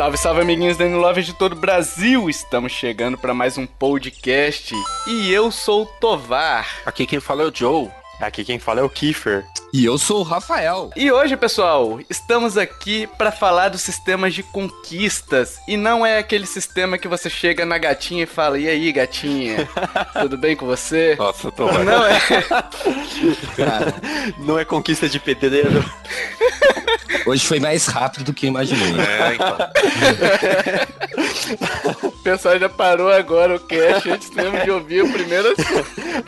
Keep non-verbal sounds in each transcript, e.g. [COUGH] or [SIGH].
Salve, salve, amiguinhos da Love de todo o Brasil! Estamos chegando para mais um podcast e eu sou o Tovar. Aqui quem fala é o Joe. Aqui quem fala é o Kiefer. E eu sou o Rafael. E hoje, pessoal, estamos aqui para falar dos sistemas de conquistas. E não é aquele sistema que você chega na gatinha e fala: E aí, gatinha? [LAUGHS] Tudo bem com você? Nossa, tô Não é. [LAUGHS] Cara, não é conquista de pedreiro. Hoje foi mais rápido do que eu imaginei. É, então. O pessoal já parou agora o cast antes mesmo de ouvir o primeiro.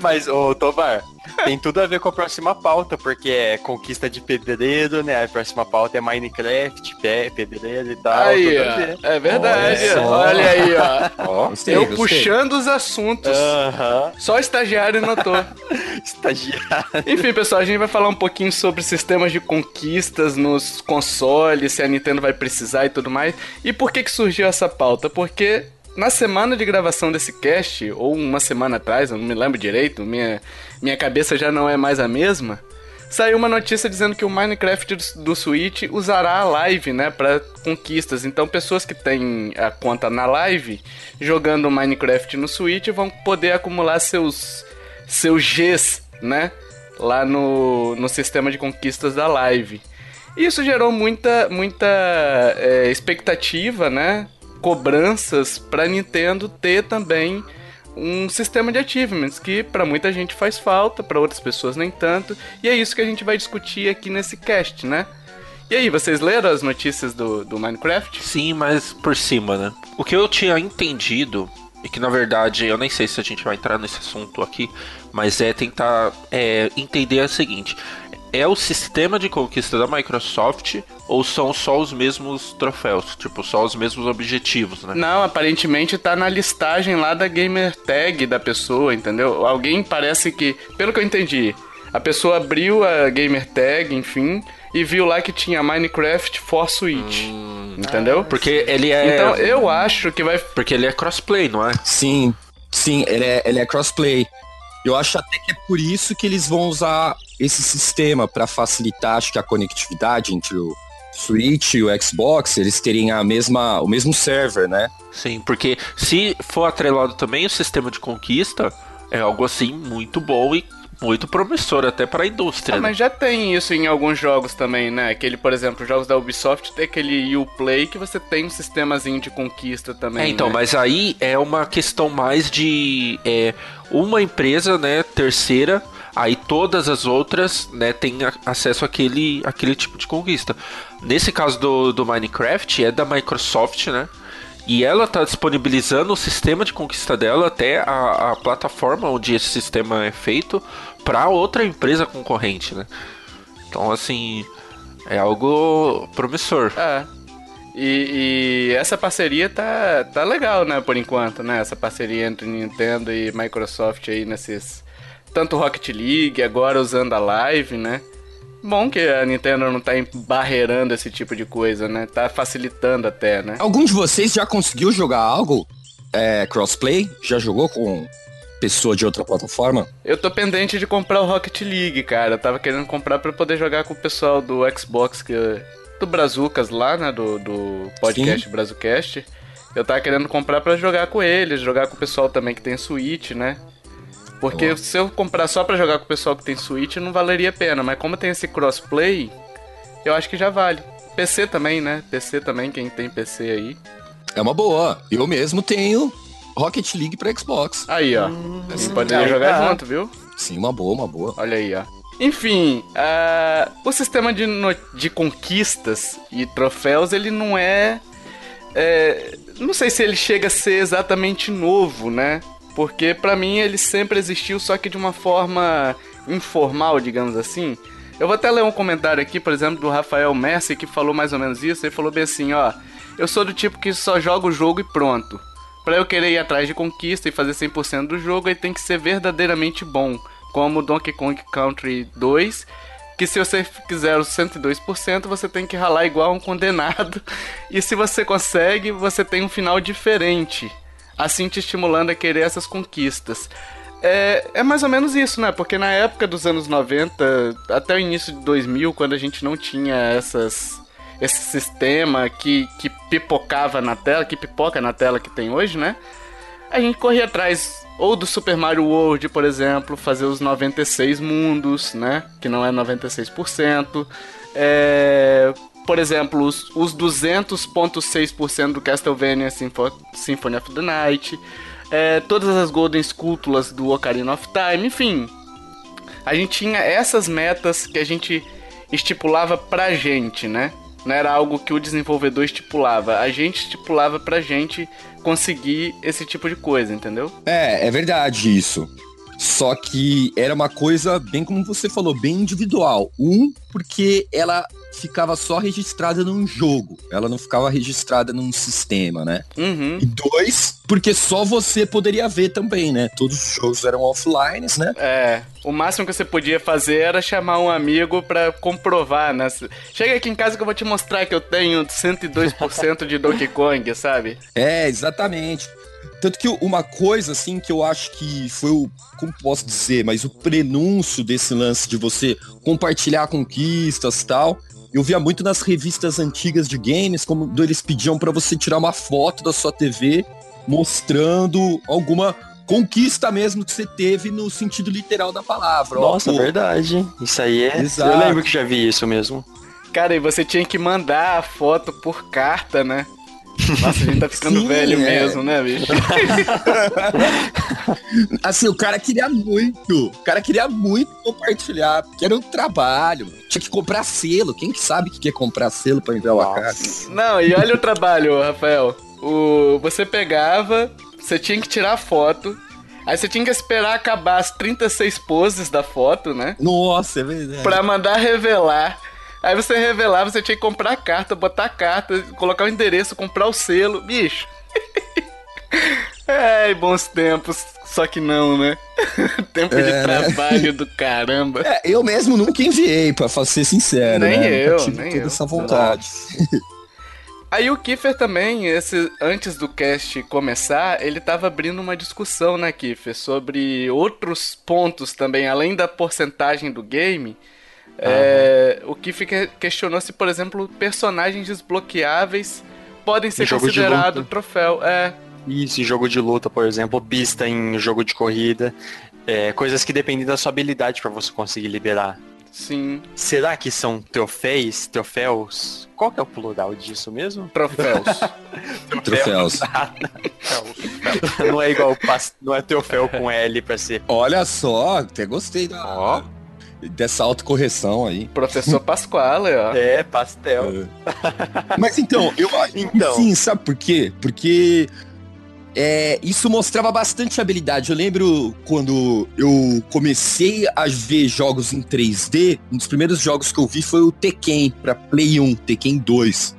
Mas, ô, Tovar, tem tudo a ver com a próxima pauta, porque é conquista de pedreiro, né? A próxima pauta é Minecraft, pé, pedreiro e tal. Aí, tudo a ver. ó. É verdade. Olha só. Olha aí, ó. Ó, Gostei, Eu gostei. puxando os assuntos. aham, Só o estagiário notou. [LAUGHS] estagiário. Enfim, pessoal, a gente vai falar um pouquinho sobre sistemas de conquistas nos consoles, se a Nintendo vai precisar e tudo mais. E por que que surgiu essa pauta? Porque na semana de gravação desse cast, ou uma semana atrás, eu não me lembro direito, minha, minha cabeça já não é mais a mesma, saiu uma notícia dizendo que o Minecraft do, do Switch usará a live, né, para conquistas. Então, pessoas que têm a conta na live, jogando Minecraft no Switch, vão poder acumular seus seus Gs, né? Lá no, no sistema de conquistas da live. Isso gerou muita, muita é, expectativa, né? Cobranças pra Nintendo ter também um sistema de achievements que pra muita gente faz falta, pra outras pessoas nem tanto. E é isso que a gente vai discutir aqui nesse cast, né? E aí, vocês leram as notícias do, do Minecraft? Sim, mas por cima, né? O que eu tinha entendido, e que na verdade eu nem sei se a gente vai entrar nesse assunto aqui, mas é tentar é, entender o seguinte: é o sistema de conquista da Microsoft ou são só os mesmos troféus? Tipo, só os mesmos objetivos, né? Não, aparentemente tá na listagem lá da gamer tag da pessoa, entendeu? Alguém parece que, pelo que eu entendi, a pessoa abriu a gamer tag, enfim, e viu lá que tinha Minecraft for Switch. entendeu? Porque ele é. Então eu acho que vai. Porque ele é crossplay, não é? Sim, sim, ele é, ele é crossplay. Eu acho até que é por isso que eles vão usar esse sistema para facilitar, acho que a conectividade entre o Switch e o Xbox, eles terem a mesma, o mesmo server, né? Sim, porque se for atrelado também o sistema de conquista, é algo assim muito bom e muito promissor até para a indústria. Ah, né? mas já tem isso em alguns jogos também, né? Aquele, por exemplo, jogos da Ubisoft tem aquele Uplay que você tem um sistemazinho de conquista também. É, então, né? mas aí é uma questão mais de é, uma empresa, né, terceira, aí todas as outras, né, têm acesso àquele, àquele tipo de conquista. Nesse caso do, do Minecraft, é da Microsoft, né, e ela está disponibilizando o sistema de conquista dela até a, a plataforma onde esse sistema é feito para outra empresa concorrente, né. Então, assim, é algo promissor. É. E, e essa parceria tá, tá legal, né, por enquanto, né? Essa parceria entre Nintendo e Microsoft aí nesses. Tanto Rocket League, agora usando a live, né? Bom que a Nintendo não tá barreirando esse tipo de coisa, né? Tá facilitando até, né? Algum de vocês já conseguiu jogar algo é, crossplay? Já jogou com pessoa de outra plataforma? Eu tô pendente de comprar o Rocket League, cara. Eu tava querendo comprar pra poder jogar com o pessoal do Xbox, que, do Brazucas lá, né? Do, do podcast Brazucast. Eu tava querendo comprar pra jogar com eles, jogar com o pessoal também que tem Switch, né? Porque Boa. se eu comprar só pra jogar com o pessoal que tem Switch, não valeria a pena. Mas como tem esse crossplay, eu acho que já vale. PC também, né? PC também, quem tem PC aí. É uma boa. Eu mesmo tenho Rocket League para Xbox. Aí, ó. a gente poderia jogar junto, viu? Sim, uma boa, uma boa. Olha aí, ó. Enfim, ah, o sistema de, no- de conquistas e troféus, ele não é, é, Não sei se ele chega a ser exatamente novo, né? Porque pra mim ele sempre existiu, só que de uma forma informal, digamos assim. Eu vou até ler um comentário aqui, por exemplo, do Rafael Messi, que falou mais ou menos isso. Ele falou bem assim, ó. Eu sou do tipo que só joga o jogo e pronto. Pra eu querer ir atrás de conquista e fazer 100% do jogo, ele tem que ser verdadeiramente bom. Como Donkey Kong Country 2, que se você quiser os 102%, você tem que ralar igual um condenado. [LAUGHS] E se você consegue, você tem um final diferente. Assim te estimulando a querer essas conquistas. É, é mais ou menos isso, né? Porque na época dos anos 90, até o início de 2000, quando a gente não tinha essas, esse sistema que, que pipocava na tela, que pipoca na tela que tem hoje, né? A gente corria atrás ou do Super Mario World, por exemplo, fazer os 96 mundos, né? Que não é 96%. É, por exemplo, os, os 200.6% do Castlevania Symphony of the Night é, todas as Golden Sculptulas do Ocarina of Time, enfim. A gente tinha essas metas que a gente estipulava pra gente, né? Não era algo que o desenvolvedor estipulava. A gente estipulava pra gente conseguir esse tipo de coisa, entendeu? É, é verdade isso. Só que era uma coisa, bem como você falou, bem individual. Um, porque ela ficava só registrada num jogo. Ela não ficava registrada num sistema, né? Uhum. E dois, porque só você poderia ver também, né? Todos os jogos eram offline, né? É. O máximo que você podia fazer era chamar um amigo para comprovar, né? Chega aqui em casa que eu vou te mostrar que eu tenho 102% de Donkey Kong, sabe? É, exatamente. Tanto que uma coisa, assim, que eu acho que foi o, como posso dizer, mas o prenúncio desse lance de você compartilhar conquistas e tal, eu via muito nas revistas antigas de games, como eles pediam para você tirar uma foto da sua TV mostrando alguma conquista mesmo que você teve no sentido literal da palavra. Nossa, Ó, verdade. Isso aí é. Exato. Eu lembro que já vi isso mesmo. Cara, e você tinha que mandar a foto por carta, né? Nossa, a gente tá ficando Sim, velho é. mesmo, né, bicho? [LAUGHS] assim, o cara queria muito. O cara queria muito compartilhar, porque era um trabalho. Tinha que comprar selo. Quem que sabe que quer comprar selo pra enviar uma carta? Não, e olha o trabalho, Rafael. O, você pegava, você tinha que tirar a foto, Aí você tinha que esperar acabar as 36 poses da foto, né? Nossa, é verdade. Pra mandar revelar. Aí você revelava, você tinha que comprar a carta, botar a carta, colocar o endereço, comprar o selo. Bicho. [LAUGHS] Ai, bons tempos. Só que não, né? [LAUGHS] Tempo é, de né? trabalho né? do [LAUGHS] caramba. É, eu mesmo nunca enviei, pra ser sincero. Nem né? eu, tive nem toda eu. essa vontade. Aí o Kiefer também, esse, antes do cast começar, ele tava abrindo uma discussão, né, Kiefer, sobre outros pontos também, além da porcentagem do game, é, o que fica questionou se, por exemplo, personagens desbloqueáveis podem ser considerados troféu. É. Isso, em jogo de luta, por exemplo, pista em jogo de corrida. É, coisas que dependem da sua habilidade para você conseguir liberar. Sim. Será que são troféus? Troféus? Qual que é o plural disso mesmo? Troféus. [LAUGHS] troféus. [LAUGHS] não é igual, não é troféu com L pra ser. Olha só, até gostei da. Ó dessa autocorreção aí. Professor Pasquale, ó. É, pastel. É. Mas então, eu [LAUGHS] então. sim, sabe por quê? Porque é, isso mostrava bastante habilidade. Eu lembro quando eu comecei a ver jogos em 3D, um dos primeiros jogos que eu vi foi o Tekken para Play 1, Tekken 2.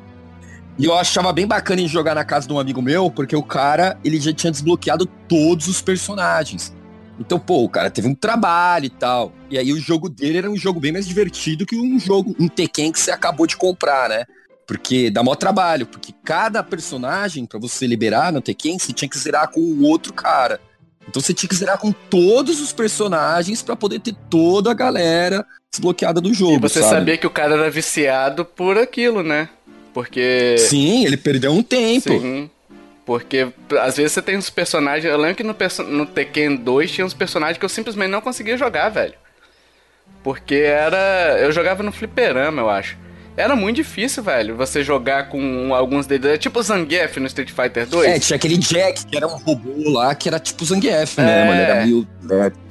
E eu achava bem bacana em jogar na casa de um amigo meu, porque o cara, ele já tinha desbloqueado todos os personagens. Então, pô, o cara teve um trabalho e tal. E aí o jogo dele era um jogo bem mais divertido que um jogo, um Tekken que você acabou de comprar, né? Porque dá maior trabalho, porque cada personagem, para você liberar no Tekken, você tinha que zerar com o outro cara. Então você tinha que zerar com todos os personagens para poder ter toda a galera desbloqueada do jogo. E você sabe? sabia que o cara era viciado por aquilo, né? Porque. Sim, ele perdeu um tempo. Sim. Porque às vezes você tem uns personagens. Eu lembro que no, no Tekken 2 tinha uns personagens que eu simplesmente não conseguia jogar, velho. Porque era. Eu jogava no fliperama, eu acho. Era muito difícil, velho, você jogar com alguns deles. É tipo o Zangief no Street Fighter 2. É, tinha aquele Jack, que era um robô lá, que era tipo o Zangief, né? é, né? Era meio...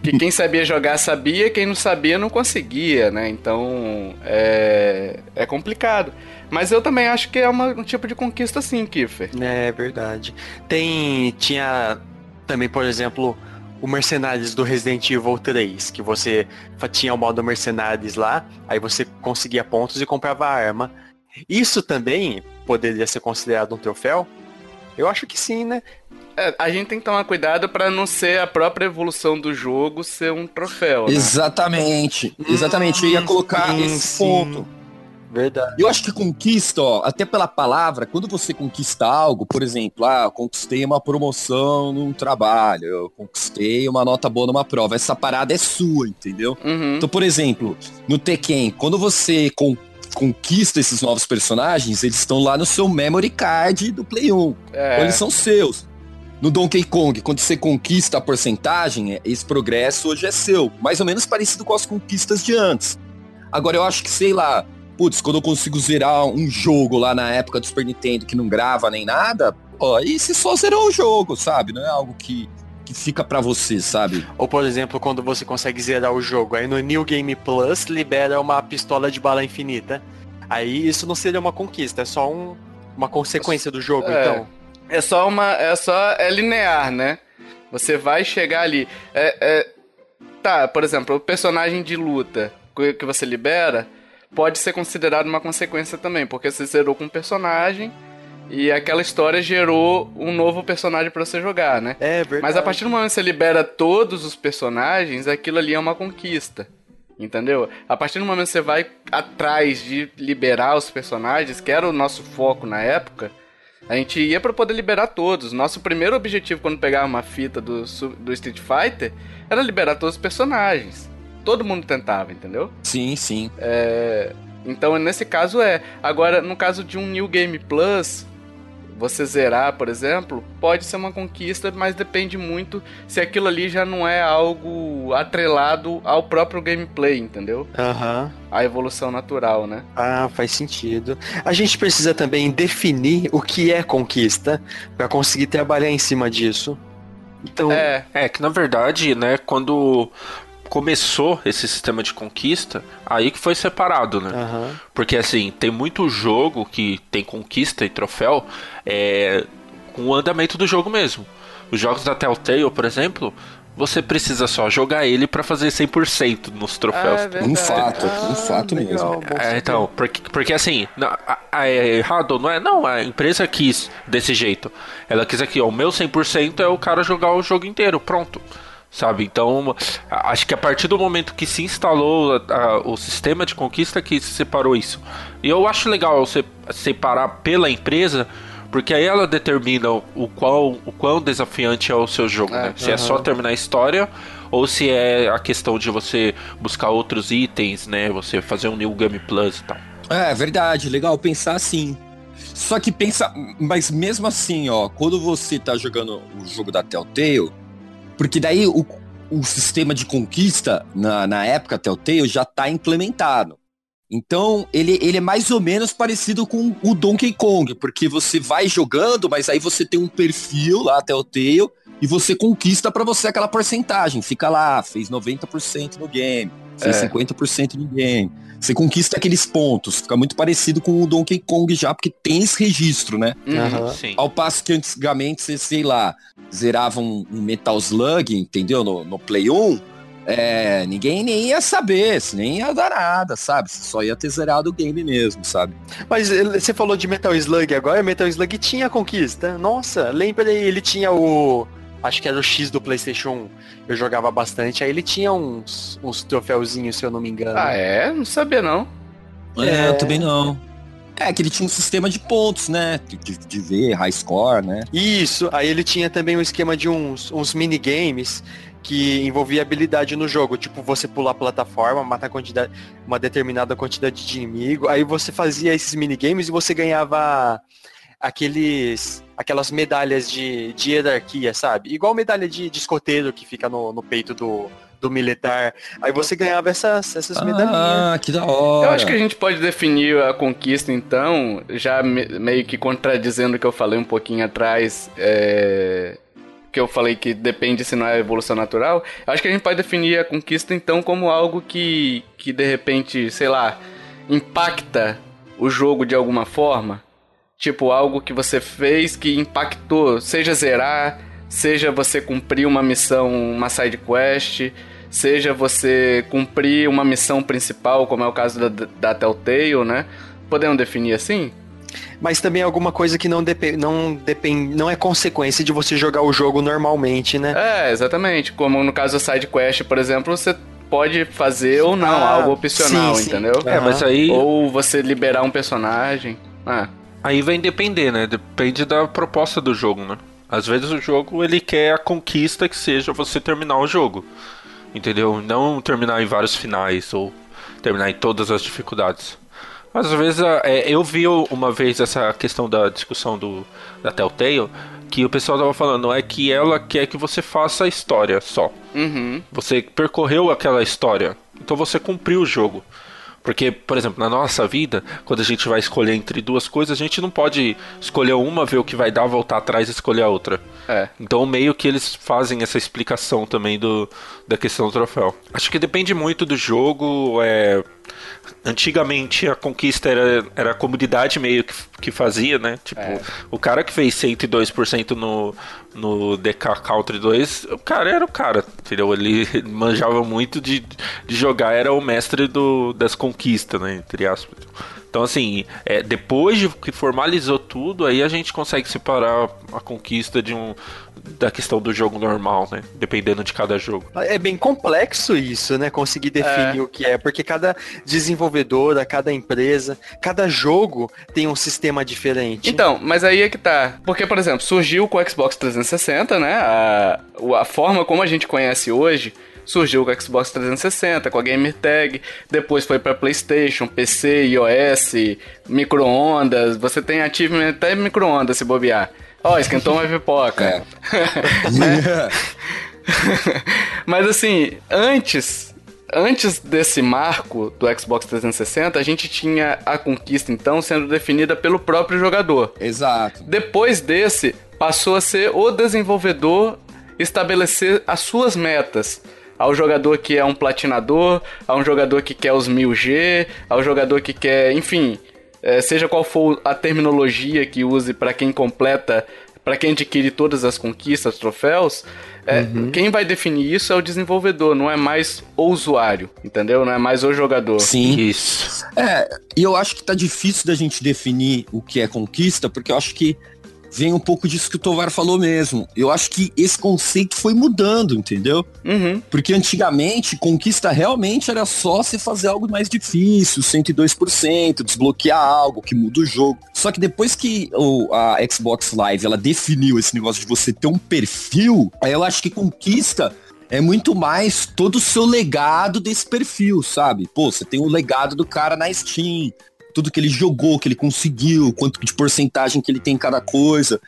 Que quem sabia jogar sabia, quem não sabia não conseguia, né? Então, é, é complicado. Mas eu também acho que é uma, um tipo de conquista sim, Kiffer. É verdade. Tem. Tinha também, por exemplo, o Mercenários do Resident Evil 3, que você tinha o modo Mercenários lá, aí você conseguia pontos e comprava arma. Isso também poderia ser considerado um troféu? Eu acho que sim, né? É, a gente tem que tomar cuidado para não ser a própria evolução do jogo ser um troféu. Né? Exatamente. Exatamente. Eu ia colocar Sim, esse sim. ponto. Verdade. Eu acho que conquista, ó, até pela palavra, quando você conquista algo, por exemplo, ah, eu conquistei uma promoção num trabalho, eu conquistei uma nota boa numa prova, essa parada é sua, entendeu? Uhum. Então, por exemplo, no Tekken, quando você con- conquista esses novos personagens, eles estão lá no seu memory card do Play 1. É. Então, eles são seus. No Donkey Kong, quando você conquista a porcentagem, é- esse progresso hoje é seu. Mais ou menos parecido com as conquistas de antes. Agora, eu acho que, sei lá, putz, quando eu consigo zerar um jogo lá na época do Super Nintendo que não grava nem nada, pô, aí você só zerou o jogo, sabe? Não é algo que, que fica pra você, sabe? Ou, por exemplo, quando você consegue zerar o jogo, aí no New Game Plus libera uma pistola de bala infinita. Aí isso não seria uma conquista, é só um- uma consequência do jogo, É. então. É só uma. É só. É linear, né? Você vai chegar ali. É, é- tá, por exemplo, o personagem de luta que que você libera pode ser considerado uma consequência também, porque você zerou com um personagem e aquela história gerou um novo personagem pra você jogar, né? É verdade. Mas a partir do momento que você libera todos os personagens, aquilo ali é uma conquista. Entendeu? A partir do momento que você vai atrás de liberar os personagens, que era o nosso foco na época, a gente ia pra poder liberar todos. Nosso primeiro objetivo quando pegava uma fita do, do Street Fighter era liberar todos os personagens. Todo mundo tentava, entendeu? Sim, sim. Então, nesse caso é. Agora, no caso de um New Game Plus, você zerar, por exemplo, pode ser uma conquista, mas depende muito se aquilo ali já não é algo atrelado ao próprio gameplay, entendeu? Aham. A evolução natural, né? Ah, faz sentido. A gente precisa também definir o que é conquista pra conseguir trabalhar em cima disso. Então, É, É que na verdade, né, quando começou esse sistema de conquista, aí que foi separado, né? aham. Porque assim, tem muito jogo que tem conquista e troféu é, com o andamento do jogo mesmo. Os jogos da Telltale, por exemplo, você precisa só jogar ele pra fazer 100% nos troféus. é. Um fato, um Ah, fato legal, mesmo. É, então, porque, porque assim, na- a- a- é errado, não é? Não, a empresa quis desse jeito. Ela quis aqui, ó, o meu 100% é o cara jogar o jogo inteiro, pronto. Sabe? Então, acho que a partir do momento que se instalou a- a- o sistema de conquista que se separou isso. E eu acho legal você separar pela empresa, porque aí ela determina o, o qual, o quão desafiante é o seu jogo, É, né? Se é só terminar a história ou se é a questão de você buscar outros itens, né? Você fazer um New Game Plus e tal. É verdade, legal pensar assim. Só que pensa, mas mesmo assim, ó, quando você tá jogando o jogo da Telltale, porque daí o, o sistema de conquista na, na época Telltale já tá implementado. Então, ele, ele é mais ou menos parecido com o Donkey Kong, porque você vai jogando, mas aí você tem um perfil lá, Telltale, e você conquista pra você aquela porcentagem. Fica lá, fez 90% no game, fez É. 50% no game. Você conquista aqueles pontos. Fica muito parecido com o Donkey Kong já, porque tem esse registro, né? Uhum. Ao passo que antigamente você, sei lá, zerava um, um Metal Slug, entendeu? No, no Play 1, é, ninguém nem ia saber, isso nem ia dar nada, sabe? Você só ia ter zerado o game mesmo, sabe? Mas você falou de Metal Slug agora, Metal Slug tinha conquista. Nossa, lembra aí, ele tinha o. Acho que era o X do Playstation 1. Eu jogava bastante, aí ele tinha uns, uns troféuzinhos, se eu não me engano. Ah, é? Não sabia, não. É, É. eu também não. É, que ele tinha um sistema de pontos, né? De, de- ver, high score, né? Isso, aí ele tinha também um esquema de uns, uns minigames que envolvia habilidade no jogo, tipo você pular a plataforma, matar quantidade, uma determinada quantidade de inimigo, aí você fazia esses minigames e você ganhava aqueles aquelas medalhas de, de hierarquia, sabe? Igual medalha de, de escoteiro que fica no, no peito do, do militar. Aí você ganhava essas, essas medalhinhas. Ah, que da hora. Eu acho que a gente pode definir a conquista, então, já me- meio que contradizendo o que eu falei um pouquinho atrás, é, que eu falei que depende se não é evolução natural. Eu acho que a gente pode definir a conquista, então, como algo que, que de repente, sei lá, impacta o jogo de alguma forma. Tipo, algo que você fez que impactou, seja zerar, seja você cumprir uma missão, uma side quest, seja você cumprir uma missão principal, como é o caso da, da Telltale, né? Podemos definir assim? Mas também é alguma coisa que não, depende, não, depende, não é consequência de você jogar o jogo normalmente, né? É, exatamente. Como no caso da side quest, por exemplo, você pode fazer ou não ah, algo opcional, sim, sim. entendeu? É, mas aí ou você liberar um personagem. Ah. Aí vai depender, né? Depende da proposta do jogo, né? Às vezes o jogo ele quer a conquista que seja você terminar o jogo. Entendeu? Não terminar em vários finais ou terminar em todas as dificuldades. Mas às vezes é, eu vi uma vez essa questão da discussão do, da Telltale que o pessoal tava falando é que ela quer que você faça a história só. Uhum. Você percorreu aquela história, então você cumpriu o jogo. Porque, por exemplo, na nossa vida, quando a gente vai escolher entre duas coisas, a gente não pode escolher uma, ver o que vai dar, voltar atrás e escolher a outra. É. Então, meio que eles fazem essa explicação também do, da questão do troféu. Acho que depende muito do jogo. É... Antigamente a conquista era, era a comunidade meio que, que fazia, né? Tipo, é. o cara que fez 102% no, no DK Country 2, o cara era o cara, entendeu? Ele [LAUGHS] manjava muito de, de jogar, era o mestre do, das conquistas, né? Entre aspas. Então, assim, é, depois de que formalizou tudo, aí a gente consegue separar a conquista de um da questão do jogo normal, né? Dependendo de cada jogo. É bem complexo isso, né? Conseguir definir é. o que é, porque cada desenvolvedora, cada empresa, cada jogo tem um sistema diferente. Então, mas aí é que tá. Porque, por exemplo, surgiu com o Xbox 360, né? A, a forma como a gente conhece hoje surgiu com o Xbox 360, com a Gamer Tag, depois foi para PlayStation, PC, iOS, micro-ondas, você tem achievement até micro-ondas se bobear. Ó, oh, esquentou uma pipoca. É. [LAUGHS] [LAUGHS] Mas assim, antes antes desse marco do Xbox 360, a gente tinha a conquista então sendo definida pelo próprio jogador. Exato. Depois desse, passou a ser o desenvolvedor estabelecer as suas metas ao jogador que é um platinador, a um jogador que quer os 1000G, ao jogador que quer, enfim, é, seja qual for a terminologia que use para quem completa, para quem adquire todas as conquistas, troféus, é, uhum. quem vai definir isso é o desenvolvedor, não é mais o usuário, entendeu? Não é mais o jogador. Sim. Isso. É, e eu acho que tá difícil da gente definir o que é conquista, porque eu acho que vem um pouco disso que o Tovar falou mesmo. Eu acho que esse conceito foi mudando, entendeu? Uhum. Porque antigamente, conquista realmente era só você fazer algo mais difícil, 102%, desbloquear algo que muda o jogo. Só que depois que o, a Xbox Live ela definiu esse negócio de você ter um perfil, aí eu acho que conquista é muito mais todo o seu legado desse perfil, sabe? Pô, você tem o legado do cara na Steam, tudo que ele jogou, que ele conseguiu, quanto de porcentagem que ele tem em cada coisa.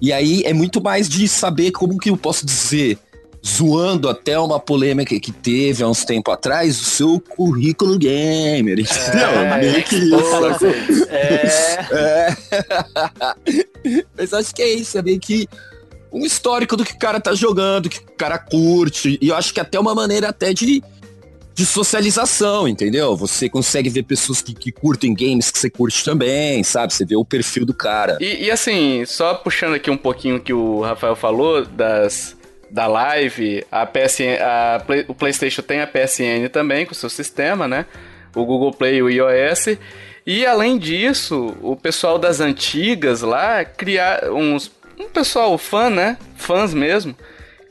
E aí é muito mais de saber como que eu posso dizer, zoando até uma polêmica que teve há uns tempos atrás, o seu currículo gamer, entendeu? É, Meio que isso. É. é. [LAUGHS] Mas acho que é isso, é meio que um histórico do que o cara tá jogando, que o cara curte, e eu acho que até uma maneira até de de socialização, entendeu? Você consegue ver pessoas que, que curtem games que você curte também, sabe? Você vê o perfil do cara. E, e assim, só puxando aqui um pouquinho que o Rafael falou das, da live, a PSN, a o PlayStation tem a PSN também com o seu sistema, né? O Google Play e o iOS. E além disso, o pessoal das antigas lá criar uns um pessoal fã, né? Fãs mesmo,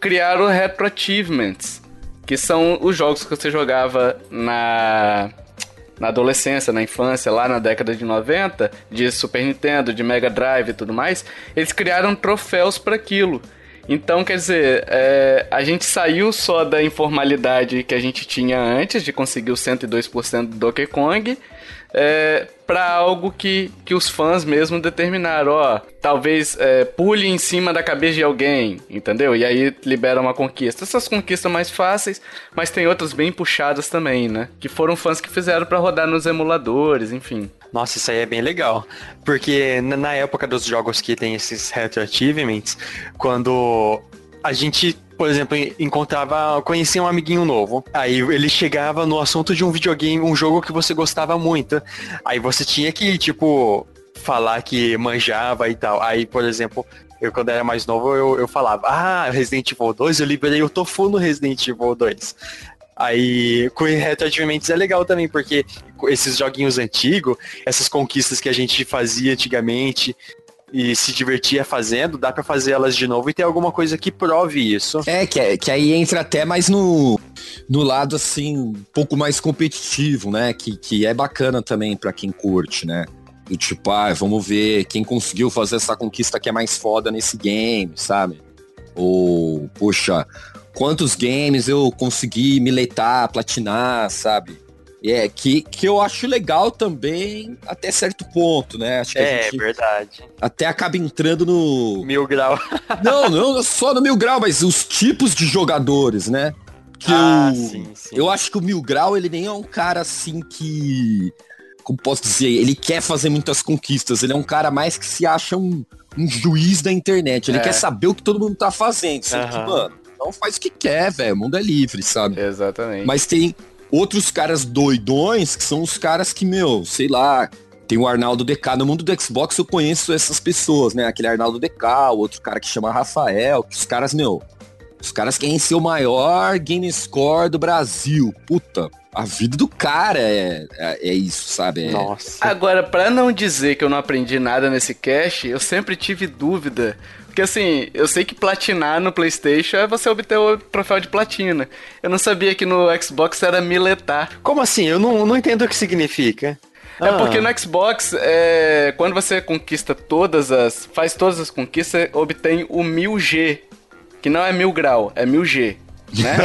criaram Retro Achievements que são os jogos que você jogava na na adolescência, na infância, lá na década de 90, de Super Nintendo, de Mega Drive e tudo mais, eles criaram troféus para aquilo. Então, quer dizer, é, a gente saiu só da informalidade que a gente tinha antes de conseguir o 102% do Donkey Kong é, para algo que, que os fãs mesmo determinaram, ó, talvez é, pule em cima da cabeça de alguém, entendeu? E aí libera uma conquista. Essas conquistas mais fáceis, mas tem outras bem puxadas também, né? Que foram fãs que fizeram para rodar nos emuladores, enfim. Nossa, isso aí é bem legal. Porque na época dos jogos que tem esses retro achievements, quando a gente por exemplo, encontrava, conhecia um amiguinho novo. Aí ele chegava no assunto de um videogame, um jogo que você gostava muito. Aí você tinha que, tipo, falar que manjava e tal. Aí, por exemplo, eu quando era mais novo, eu, eu falava, ah, Resident Evil 2, eu liberei o Tofu no Resident Evil 2. Aí, com retroativamente é legal também, porque esses joguinhos antigos, essas conquistas que a gente fazia antigamente e se divertia fazendo, dá para fazer elas de novo e ter alguma coisa que prove isso. É, que, é, que aí entra até mais no, no lado, assim, um pouco mais competitivo, né? Que, que é bacana também para quem curte, né? Do tipo, ah, vamos ver quem conseguiu fazer essa conquista que é mais foda nesse game, sabe? Ou, poxa, quantos games eu consegui miletar, platinar, sabe? É, que, que eu acho legal também até certo ponto, né? Acho que é, gente verdade. Até acaba entrando no. Mil grau. [LAUGHS] não, não só no mil grau, mas os tipos de jogadores, né? Que ah, eu, sim, sim. eu acho que o Mil Grau, ele nem é um cara assim que. Como posso dizer? Ele quer fazer muitas conquistas. Ele é um cara mais que se acha um, um juiz da internet. Ele é. quer saber o que todo mundo tá fazendo. Uhum. que, mano, não faz o que quer, velho. O mundo é livre, sabe? Exatamente. Mas tem outros caras doidões que são os caras que, meu, sei lá, tem o Arnaldo DK. No mundo do Xbox eu conheço essas pessoas, né? Aquele Arnaldo DK, o outro cara que chama Rafael, que os caras, meu, os caras querem ser o maior game score do Brasil. Puta, a vida do cara é, é, é isso, sabe? É... Nossa. Agora, para não dizer que eu não aprendi nada nesse cast, eu sempre tive dúvida porque assim, eu sei que platinar no PlayStation é você obter o troféu de platina. Eu não sabia que no Xbox era miletar. Como assim? Eu não, não entendo o que significa. É ah. porque no Xbox, é, quando você conquista todas as. faz todas as conquistas, obtém o 1000G. Que não é mil grau, é 1000G. Né?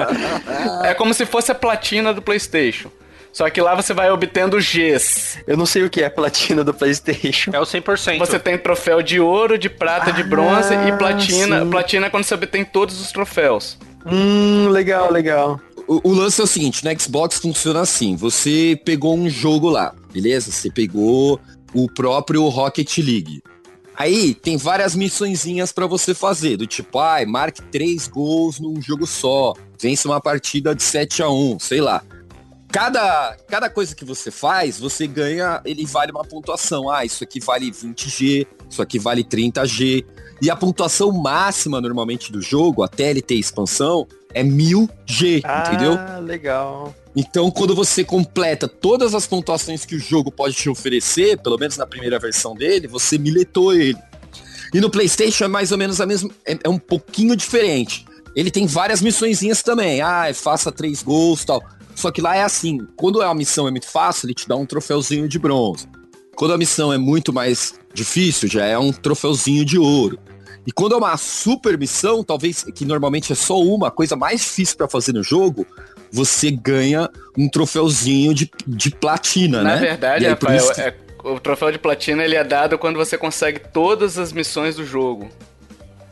[LAUGHS] é como se fosse a platina do PlayStation. Só que lá você vai obtendo Gs. Eu não sei o que é platina do PlayStation. É o 100%. Você tem troféu de ouro, de prata, ah, de bronze e platina. Sim. Platina é quando você obtém todos os troféus. Hum, legal, legal. O, o, lance é o seguinte, no Xbox funciona assim, você pegou um jogo lá, beleza? Você pegou o próprio Rocket League. Aí tem várias missõezinhas para você fazer, do tipo, ai, marque três gols num jogo só, vence uma partida de 7 a 1 sei lá cada, cada coisa que você faz, você ganha, ele vale uma pontuação. Ah, isso aqui vale 20G, isso aqui vale 30G. E a pontuação máxima, normalmente, do jogo, até ele ter expansão, é 1000G, ah, entendeu? Ah, legal. Então, quando você completa todas as pontuações que o jogo pode te oferecer, pelo menos na primeira versão dele, você miletou ele. E no PlayStation é mais ou menos a mesma, é, é um pouquinho diferente. Ele tem várias missõezinhas também. Ah, faça três gols tal. Só que lá é assim, quando a missão é muito fácil, ele te dá um troféuzinho de bronze. Quando a missão é muito mais difícil, já é um troféuzinho de ouro. E quando é uma super missão, talvez que normalmente é só uma, coisa mais difícil para fazer no jogo, você ganha um troféuzinho de, de platina, Na né? Na verdade, Rafael, que... é, o troféu de platina ele é dado quando você consegue todas as missões do jogo.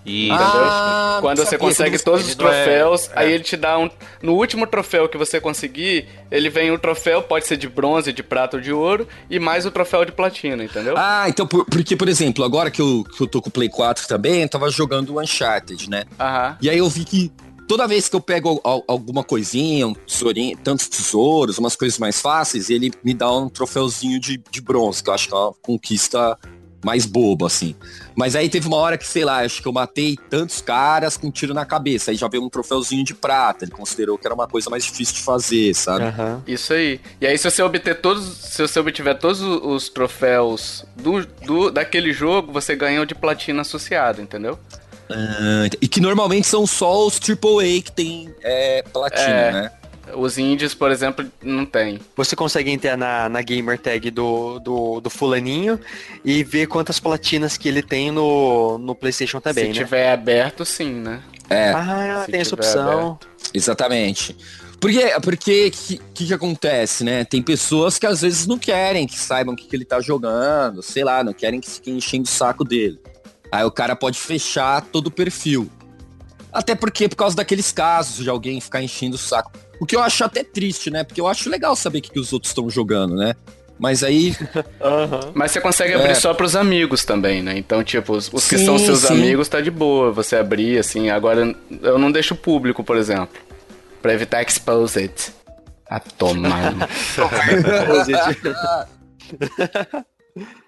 E ah, quando você consegue todos os troféus, é, aí é. ele te dá um. No último troféu que você conseguir, ele vem o troféu, pode ser de bronze, de prata ou de ouro, e mais o troféu de platina, entendeu? Ah, então, por, porque, por exemplo, agora que eu, que eu tô com o Play 4 também, eu tava jogando o Uncharted, né? Aham. E aí eu vi que toda vez que eu pego alguma coisinha, um tesourinho, tantos tesouros, umas coisas mais fáceis, ele me dá um troféuzinho de, de bronze, que eu acho que é uma conquista mais bobo, assim. Mas aí teve uma hora que, sei lá, acho que eu matei tantos caras com um tiro na cabeça. Aí já veio um troféuzinho de prata. Ele considerou que era uma coisa mais difícil de fazer, sabe? Uhum. Isso aí. E aí, se você obter todos. Se você obtiver todos os troféus do, do, daquele jogo, você ganha o de platina associado, entendeu? Uh, e que normalmente são só os AAA que tem é, platina, é. né? Os indies, por exemplo, não tem. Você consegue entrar na, na gamer tag do, do, do fulaninho e ver quantas platinas que ele tem no, no PlayStation também, Se né? tiver aberto, sim, né? É. Ah, Se tem essa opção. Aberto. Exatamente. Porque, porque que, que, que acontece, né? Tem pessoas que às vezes não querem que saibam o que, que ele tá jogando, sei lá, não querem que fiquem enchendo o saco dele. Aí o cara pode fechar todo o perfil. Até porque, por causa daqueles casos de alguém ficar enchendo o saco. O que eu acho até triste, né? Porque eu acho legal saber o que, que os outros estão jogando, né? Mas aí. [LAUGHS] uhum. Mas você consegue abrir é. só pros amigos também, né? Então, tipo, os, os sim, que são seus sim. amigos tá de boa você abrir, assim. Agora, eu não deixo público, por exemplo. Pra evitar exposed. A tomar. [LAUGHS] [LAUGHS]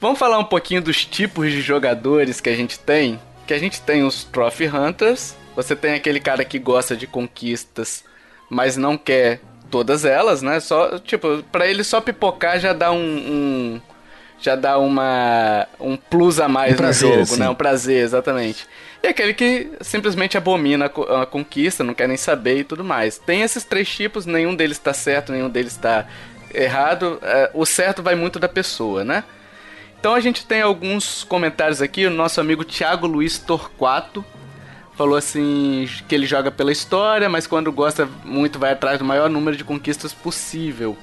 Vamos falar um pouquinho dos tipos de jogadores que a gente tem? Que a gente tem os Trophy Hunters. Você tem aquele cara que gosta de conquistas, mas não quer todas elas, né? Só, tipo, para ele só pipocar já dá um, um, já dá uma um plus a mais um prazer, no jogo, sim. né? Um prazer, exatamente. E aquele que simplesmente abomina a, conquista, não quer nem saber e tudo mais. Tem esses três tipos, nenhum deles está certo, nenhum deles está errado. É, o certo vai muito da pessoa, né? Então a gente tem alguns comentários aqui. O nosso amigo Thiago Luiz Torquato falou assim que ele joga pela história, mas quando gosta muito vai atrás do maior número de conquistas possível.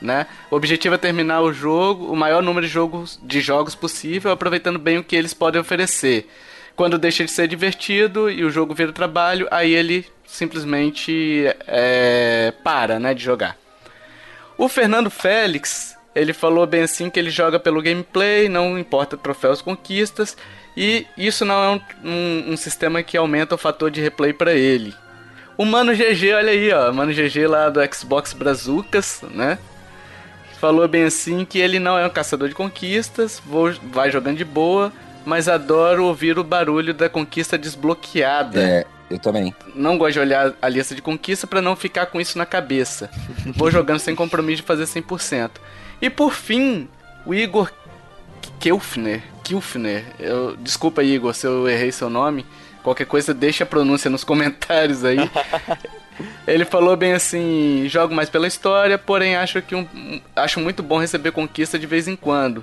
Né? O objetivo é terminar o jogo, o maior número de jogos, de jogos possível, aproveitando bem o que eles podem oferecer. Quando deixa de ser divertido e o jogo vira trabalho, aí ele simplesmente é, para né, de jogar. O Fernando Félix, ele falou bem assim que ele joga pelo gameplay, não importa troféus conquistas, e isso não é um, um, um sistema que aumenta o fator de replay para ele. O Mano GG, olha aí, ó, Mano GG lá do Xbox Brazucas, né? Falou bem assim que ele não é um caçador de conquistas, vou, vai jogando de boa, mas adoro ouvir o barulho da conquista desbloqueada. É, eu também. Não gosto de olhar a lista de conquista para não ficar com isso na cabeça. Vou jogando sem compromisso de fazer 100%. E por fim, o Igor Kilfner, Kilfner, eu, desculpa Igor se eu errei seu nome, qualquer coisa deixa a pronúncia nos [LAUGHS] comentários aí. Ele falou bem assim: jogo mais pela história, porém acho que um, acho muito bom receber conquista de vez em quando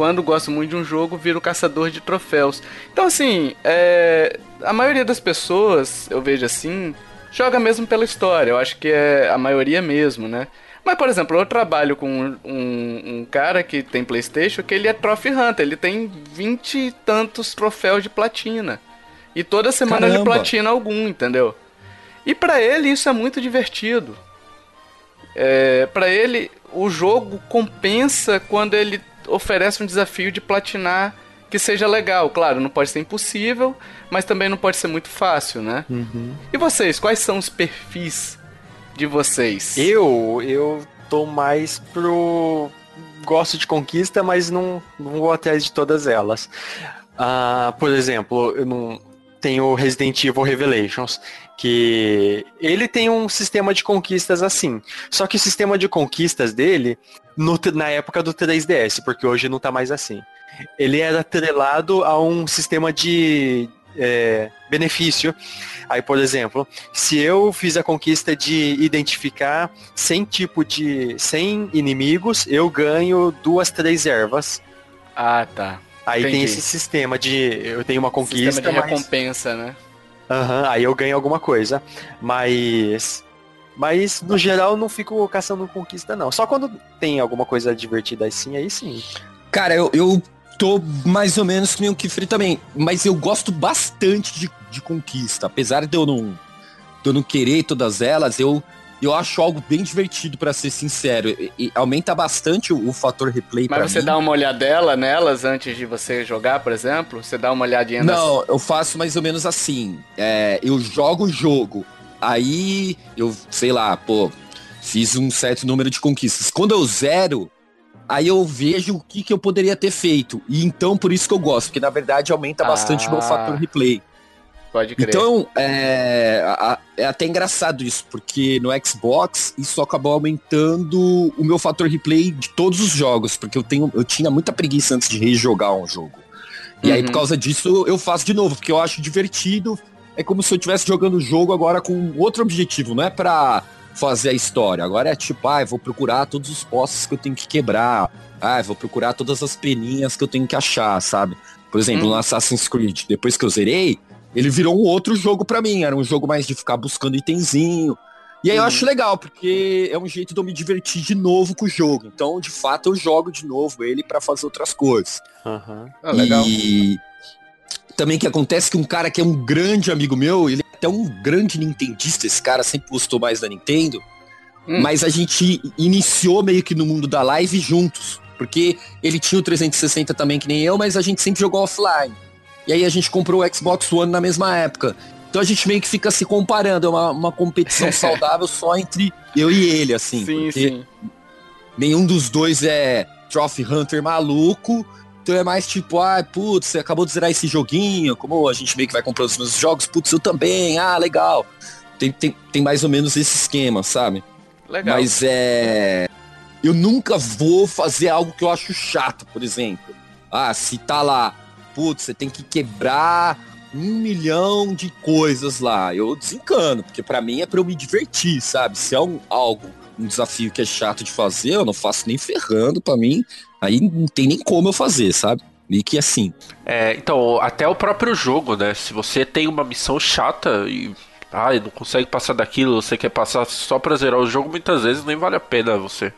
quando gosto muito de um jogo, viro caçador de troféus. Então, assim, é, a maioria das pessoas, eu vejo assim, joga mesmo pela história. Eu acho que é a maioria mesmo, né? Mas, por exemplo, eu trabalho com um, um, cara que tem Playstation que ele é Trophy Hunter. Ele tem vinte e tantos troféus de platina. E toda semana Caramba. ele platina algum, entendeu? E para ele isso é muito divertido. É, para ele, o jogo compensa quando ele oferece um desafio de platinar que seja legal. Claro, não pode ser impossível, mas também não pode ser muito fácil, né? Uhum. E vocês, quais são os perfis de vocês? Eu, eu tô mais pro gosto de conquista, mas não, não vou atrás de todas elas. Uh, por exemplo, eu não tenho Resident Evil Revelations, que ele tem um sistema de conquistas assim. Só que o sistema de conquistas dele, no, na época do 3DS, porque hoje não tá mais assim. Ele era atrelado a um sistema de é, benefício. Aí, por exemplo, se eu fiz a conquista de identificar 100 tipo de 100 inimigos, eu ganho duas, três ervas. Ah, tá. Aí Entendi. tem esse sistema de eu tenho uma conquista, sistema de recompensa, né? Aham, uhum, aí eu ganho alguma coisa. Mas. Mas no geral não fico caçando conquista, não. Só quando tem alguma coisa divertida assim, aí sim. Cara, eu, eu tô mais ou menos que nem o Kifri também. Mas eu gosto bastante de, de conquista. Apesar de eu não, de eu não querer todas elas, eu eu acho algo bem divertido, para ser sincero. E, e aumenta bastante o, o fator replay Mas você mim. dá uma olhadela nelas antes de você jogar, por exemplo? Você dá uma olhadinha Não, nas... eu faço mais ou menos assim. É, eu jogo o jogo. Aí eu, sei lá, pô, fiz um certo número de conquistas. Quando eu zero, aí eu vejo o que, que eu poderia ter feito. E então por isso que eu gosto, porque na verdade aumenta bastante o meu fator ah. replay. Pode crer. Então, é, é até engraçado isso, porque no Xbox isso acabou aumentando o meu fator replay de todos os jogos, porque eu, tenho, eu tinha muita preguiça antes de rejogar um jogo. E uhum. aí, por uhum. causa disso, eu faço de novo, porque eu acho divertido. É como se eu estivesse jogando o jogo agora com outro objetivo, não é pra fazer a história. Agora é tipo, ah, vou procurar todos os postes que eu tenho que quebrar. Ah, vou procurar todas as peninhas que eu tenho que achar, sabe? Por exemplo, uhum. no Assassin's Creed, depois que eu zerei, ele virou um outro jogo para mim. Era um jogo mais de ficar buscando itemzinho. E aí eu acho legal, porque é um jeito de eu me divertir de novo com o jogo. Então, de fato, eu jogo de novo ele para fazer outras coisas. Uhum. Ah, legal. E também que acontece que um cara que é um grande amigo meu, ele até um grande nintendista, esse cara sempre gostou mais da Nintendo. Hum. Mas a gente iniciou meio que no mundo da live juntos. Porque ele tinha o 360 também, que nem eu, mas a gente sempre jogou offline. E aí a gente comprou o Xbox One na mesma época. Então a gente meio que fica se comparando, é uma, uma competição [LAUGHS] saudável só entre eu e ele, assim. Sim, sim. Nenhum dos dois é Trophy Hunter maluco, Então é mais tipo, ah, putz, você acabou de zerar esse joguinho, como a gente meio que vai comprando os meus jogos, putz, eu também, ah, legal. Tem, tem, tem mais ou menos esse esquema, sabe? Legal. Mas é. Eu nunca vou fazer algo que eu acho chato, por exemplo. Ah, se tá lá, putz, você tem que quebrar um milhão de coisas lá. Eu desencano, porque para mim é para eu me divertir, sabe? Se é um, algo, um desafio que é chato de fazer, eu não faço nem ferrando para mim. Aí não tem nem como eu fazer, sabe? Meio que assim. É, então, até o próprio jogo, né? Se você tem uma missão chata e ah, não consegue passar daquilo, você quer passar só pra zerar o jogo, muitas vezes nem vale a pena você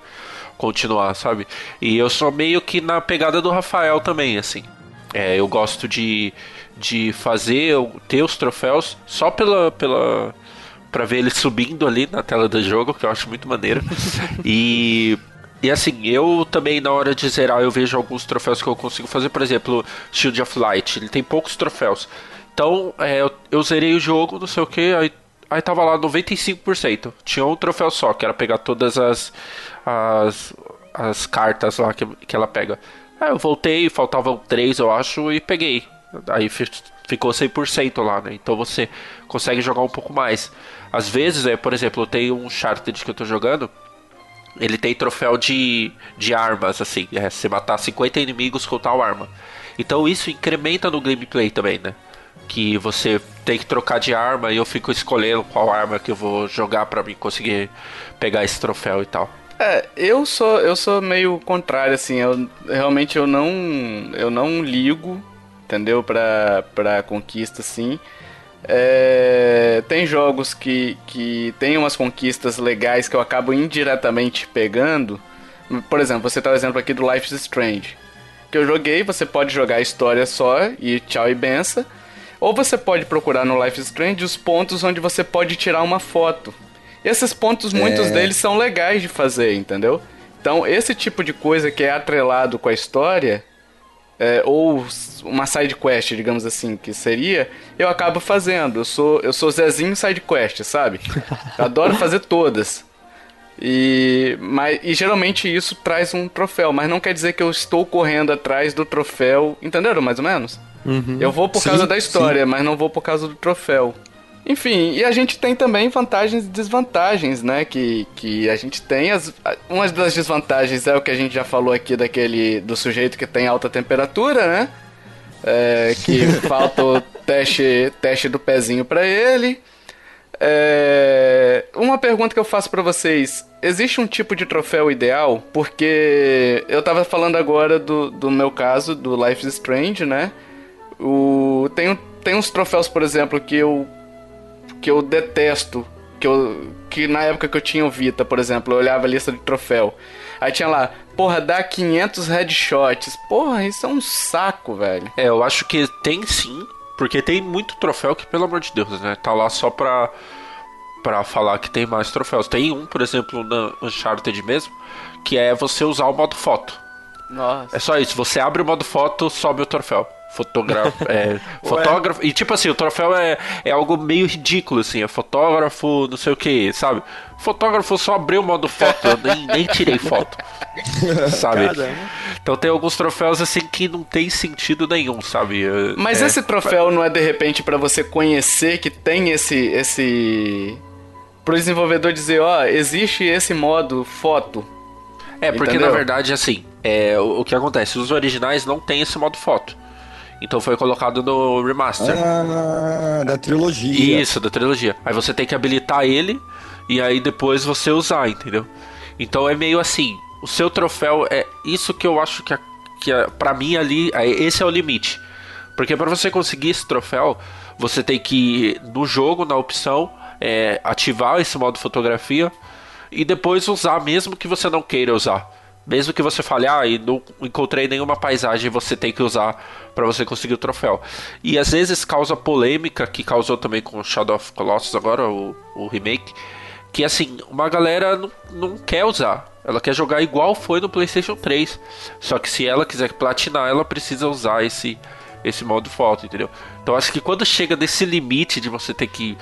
continuar, sabe? E eu sou meio que na pegada do Rafael também, assim. É, eu gosto de, de fazer, ter os troféus só pela, pela para ver ele subindo ali na tela do jogo, que eu acho muito maneiro. [LAUGHS] e e assim, eu também na hora de zerar eu vejo alguns troféus que eu consigo fazer, por exemplo, Shield of Light, ele tem poucos troféus. Então, é, eu, eu, zerei o jogo, não sei o que, aí, aí tava lá 95%. Tinha um troféu só, que era pegar todas as, as, as cartas lá que, que ela pega. Aí eu voltei, faltavam três, eu acho, e peguei. Aí ficou 100% lá, né? Então você consegue jogar um pouco mais. Às vezes, é, por exemplo, tem um Uncharted que eu tô jogando, ele tem troféu de, de armas, assim. É, você matar 50 inimigos com tal arma. Então isso incrementa no gameplay também, né? Que você tem que trocar de arma e eu fico escolhendo qual arma que eu vou jogar para mim conseguir pegar esse troféu e tal. É, eu sou eu sou meio contrário assim, eu realmente eu não eu não ligo, entendeu? Para para conquista assim. É, tem jogos que, que tem umas conquistas legais que eu acabo indiretamente pegando. Por exemplo, você tá o exemplo aqui do Life is Strange. Que eu joguei, você pode jogar a história só e tchau e benção. Ou você pode procurar no Life is Strange os pontos onde você pode tirar uma foto. E esses pontos, muitos é... deles são legais de fazer, entendeu? Então, esse tipo de coisa que é atrelado com a história, é, ou uma side quest, digamos assim, que seria, eu acabo fazendo. Eu sou, eu sou Zezinho side quest, sabe? Eu adoro fazer todas. E, mas, e geralmente isso traz um troféu, mas não quer dizer que eu estou correndo atrás do troféu, entenderam mais ou menos? Uhum. Eu vou por sim, causa da história, sim. mas não vou por causa do troféu. Enfim, e a gente tem também vantagens e desvantagens, né? Que, que a gente tem. As, uma das desvantagens é o que a gente já falou aqui daquele. do sujeito que tem alta temperatura, né? É, que [LAUGHS] falta o teste, teste do pezinho para ele. É, uma pergunta que eu faço para vocês: existe um tipo de troféu ideal? Porque eu tava falando agora do, do meu caso, do Life is Strange, né? O, tem, tem uns troféus, por exemplo, que eu que eu detesto. Que, eu, que na época que eu tinha o Vita, por exemplo, eu olhava a lista de troféu. Aí tinha lá, porra, dá 500 headshots. Porra, isso é um saco, velho. É, eu acho que tem sim, porque tem muito troféu que, pelo amor de Deus, né? Tá lá só pra, pra falar que tem mais troféus. Tem um, por exemplo, na Uncharted mesmo, que é você usar o modo foto. Nossa. É só isso, você abre o modo foto, sobe o troféu. Fotógrafo. É, [LAUGHS] fotógrafo. E tipo assim, o troféu é, é algo meio ridículo, assim. É fotógrafo, não sei o que, sabe? Fotógrafo só abriu o modo foto, eu nem, nem tirei foto. [LAUGHS] sabe? Caramba. Então tem alguns troféus assim que não tem sentido nenhum, sabe? Mas é, esse troféu não é de repente para você conhecer que tem esse. esse. Pro desenvolvedor dizer, ó, oh, existe esse modo foto. É, porque Entendeu? na verdade, assim, é, o, o que acontece? Os originais não tem esse modo foto. Então foi colocado no remaster. Ah, da trilogia. Isso, da trilogia. Aí você tem que habilitar ele e aí depois você usar, entendeu? Então é meio assim, o seu troféu é isso que eu acho que, é, que é, para mim ali, é, esse é o limite. Porque para você conseguir esse troféu, você tem que no jogo, na opção, é, ativar esse modo fotografia e depois usar mesmo que você não queira usar. Mesmo que você fale, ah, e não encontrei nenhuma paisagem, você tem que usar para você conseguir o troféu. E às vezes causa polêmica, que causou também com Shadow of Colossus agora, o, o remake, que assim, uma galera não, não quer usar. Ela quer jogar igual foi no PlayStation 3. Só que se ela quiser platinar, ela precisa usar esse, esse modo foto, entendeu? Então acho que quando chega desse limite de você ter que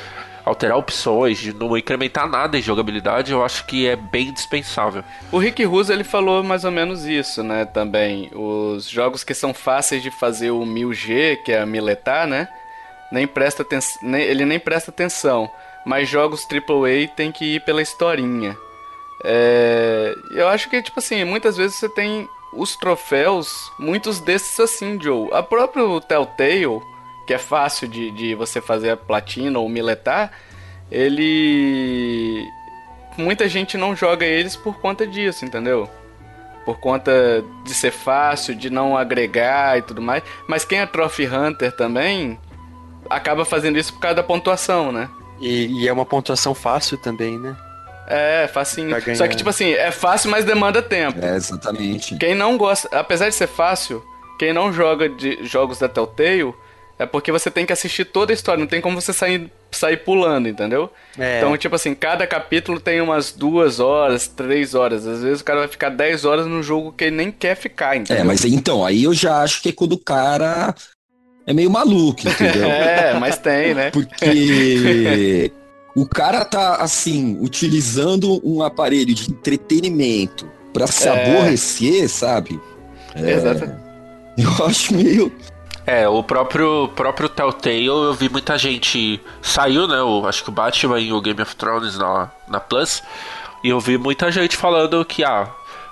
alterar opções, de não incrementar nada em jogabilidade, eu acho que é bem dispensável. O Rick Russo ele falou mais ou menos isso, né? Também os jogos que são fáceis de fazer o 1000G, que é a miletar, né? Nem presta atenção, ele nem presta atenção. Mas jogos AAA tem que ir pela historinha. É, eu acho que tipo assim, muitas vezes você tem os troféus, muitos desses assim, Joe. A próprio Telltale que é fácil de, de você fazer a platina ou miletar, ele. Muita gente não joga eles por conta disso, entendeu? Por conta de ser fácil, de não agregar e tudo mais. Mas quem é Trophy Hunter também acaba fazendo isso por causa da pontuação, né? E, e é uma pontuação fácil também, né? É, facinho. Só que, tipo assim, é fácil, mas demanda tempo. É, exatamente. Quem não gosta, apesar de ser fácil, quem não joga de jogos da Telltale é porque você tem que assistir toda a história, não tem como você sair, sair pulando, entendeu? É. Então, tipo assim, cada capítulo tem umas duas horas, três horas. Às vezes o cara vai ficar dez horas no jogo que ele nem quer ficar, entendeu? É, mas então, aí eu já acho que é quando o cara é meio maluco, entendeu? [LAUGHS] é, mas tem, né? Porque o cara tá, assim, utilizando um aparelho de entretenimento para se é. aborrecer, sabe? É, Exato. Eu acho meio. É, o próprio, próprio Telltale, eu vi muita gente. Saiu, né? O, acho que o Batman e o Game of Thrones na, na Plus. E eu vi muita gente falando que, ah,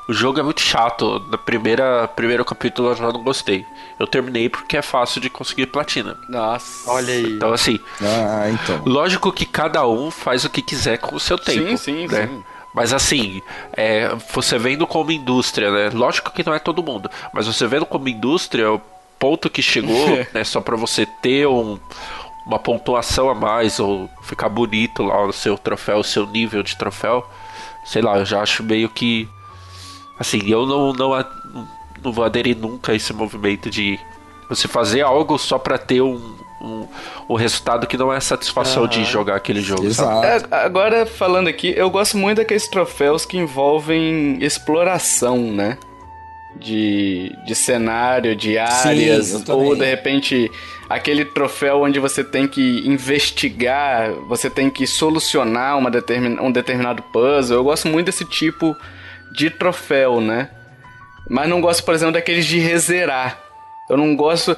o jogo é muito chato. Na primeira primeiro capítulo eu já não gostei. Eu terminei porque é fácil de conseguir platina. Nossa. Olha aí. Então, assim. Ah, então. Lógico que cada um faz o que quiser com o seu tempo. Sim, sim, né? sim. Mas assim, é, você vendo como indústria, né? Lógico que não é todo mundo, mas você vendo como indústria, ponto que chegou, [LAUGHS] né, só para você ter um, uma pontuação a mais ou ficar bonito lá no seu troféu, o seu nível de troféu, sei lá, eu já acho meio que assim, eu não não, não vou aderir nunca a esse movimento de você fazer algo só para ter um, um, um, resultado que não é satisfação de jogar aquele jogo. É, agora, falando aqui, eu gosto muito daqueles troféus que envolvem exploração, né? De, de cenário, de áreas, Sim, ou de repente aquele troféu onde você tem que investigar, você tem que solucionar uma determin, um determinado puzzle. Eu gosto muito desse tipo de troféu, né? Mas não gosto, por exemplo, daqueles de rezerar. Eu não gosto.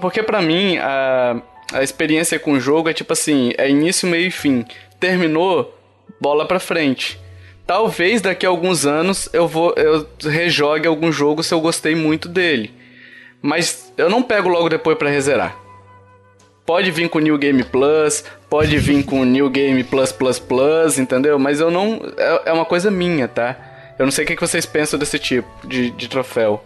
Porque para mim, a, a experiência com o jogo é tipo assim: é início, meio e fim. Terminou, bola pra frente. Talvez daqui a alguns anos eu vou eu rejogue algum jogo se eu gostei muito dele. Mas eu não pego logo depois para rezerar. Pode vir com New Game Plus, pode vir com New Game Plus Plus Plus, entendeu? Mas eu não. É, é uma coisa minha, tá? Eu não sei o que vocês pensam desse tipo de, de troféu.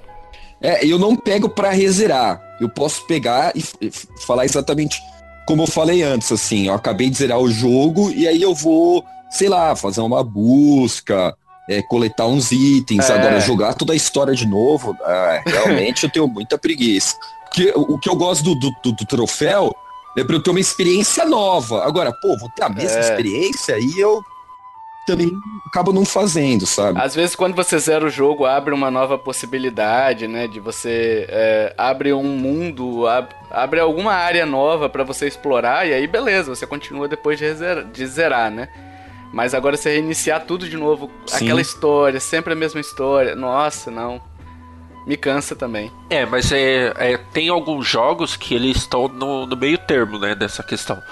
É, eu não pego para rezerar. Eu posso pegar e, e falar exatamente como eu falei antes, assim. Eu acabei de zerar o jogo e aí eu vou sei lá, fazer uma busca, é, coletar uns itens, é. agora jogar toda a história de novo, é, realmente eu tenho muita preguiça. Porque o, o que eu gosto do, do, do, troféu é para eu ter uma experiência nova. Agora, pô, vou ter a mesma é. experiência e eu também acabo não fazendo, sabe? Às vezes quando você zera o jogo, abre uma nova possibilidade, né? De você é, abre um mundo, ab, abre alguma área nova para você explorar e aí beleza, você continua depois de zerar, de zerar né? Mas agora você reiniciar tudo de novo, Sim. aquela história, sempre a mesma história. Nossa, não. Me cansa também. É, mas é, é tem alguns jogos que eles estão no, no, meio termo, né, dessa questão.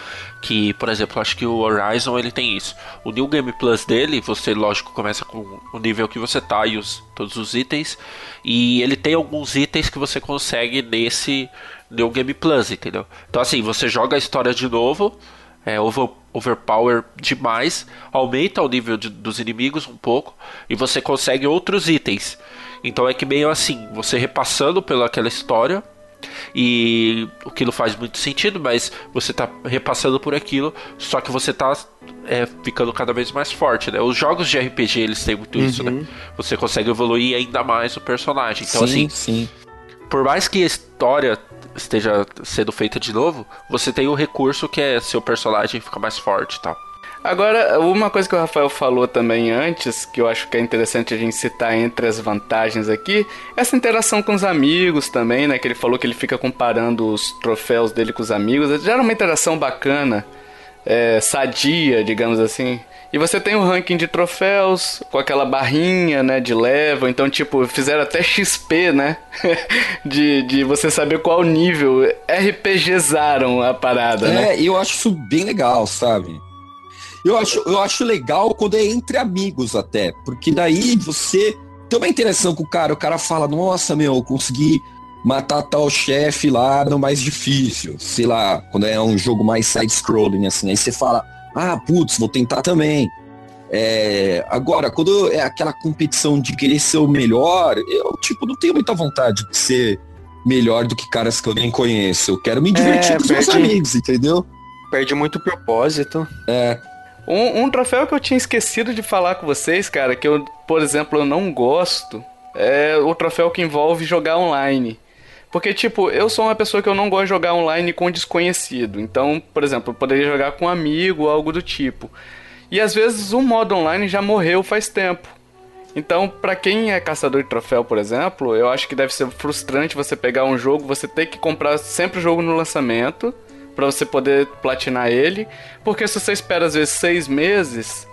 Que, por exemplo, acho que o Horizon ele tem isso. O New Game Plus dele, você, lógico, começa com o nível que você tá e os, todos os itens. E ele tem alguns itens que você consegue nesse New Game Plus, entendeu? Então, assim, você joga a história de novo é, over, overpower demais, aumenta o nível de, dos inimigos um pouco e você consegue outros itens. Então é que meio assim, você repassando pelaquela história e aquilo faz muito sentido, mas você está repassando por aquilo, só que você está é, ficando cada vez mais forte, né? Os jogos de RPG eles têm muito uhum. isso, né? Uhum. Você consegue evoluir ainda mais o personagem. Então sim, assim, sim. por mais que a história esteja sendo feita de novo, você tem o recurso que é seu personagem ficar mais forte e tal. Agora, uma coisa que o Rafael falou também antes, que eu acho que é interessante a gente citar entre as vantagens aqui, essa interação com os amigos também, né? Que ele falou que ele fica comparando os troféus dele com os amigos. Já era uma interação bacana é, sadia, digamos assim. E você tem o ranking de troféus com aquela barrinha, né, de level. Então, tipo, fizeram até XP, né? [LAUGHS] de, de você saber qual nível. RPGzaram a parada, é, né? É, eu acho isso bem legal, sabe? Eu acho, eu acho legal quando é entre amigos até, porque daí você tem uma interação com o cara, o cara fala, nossa, meu, eu consegui matar tal chefe lá no mais difícil, sei lá, quando é um jogo mais side-scrolling, assim, aí você fala, ah, putz, vou tentar também. É, agora, quando é aquela competição de querer ser o melhor, eu, tipo, não tenho muita vontade de ser melhor do que caras que eu nem conheço. Eu quero me divertir é, com os meus amigos, entendeu? Perde muito propósito. É. Um, um, troféu que eu tinha esquecido de falar com vocês, cara, que eu, por exemplo, eu não gosto, é o troféu que envolve jogar online. Porque, tipo, eu sou uma pessoa que eu não gosto de jogar online com desconhecido. Então, por exemplo, eu poderia jogar com um amigo ou algo do tipo. E às vezes o modo online já morreu faz tempo. Então, para quem é caçador de troféu, por exemplo, eu acho que deve ser frustrante você pegar um jogo, você ter que comprar sempre o jogo no lançamento para você poder platinar ele, porque se você espera às vezes seis meses,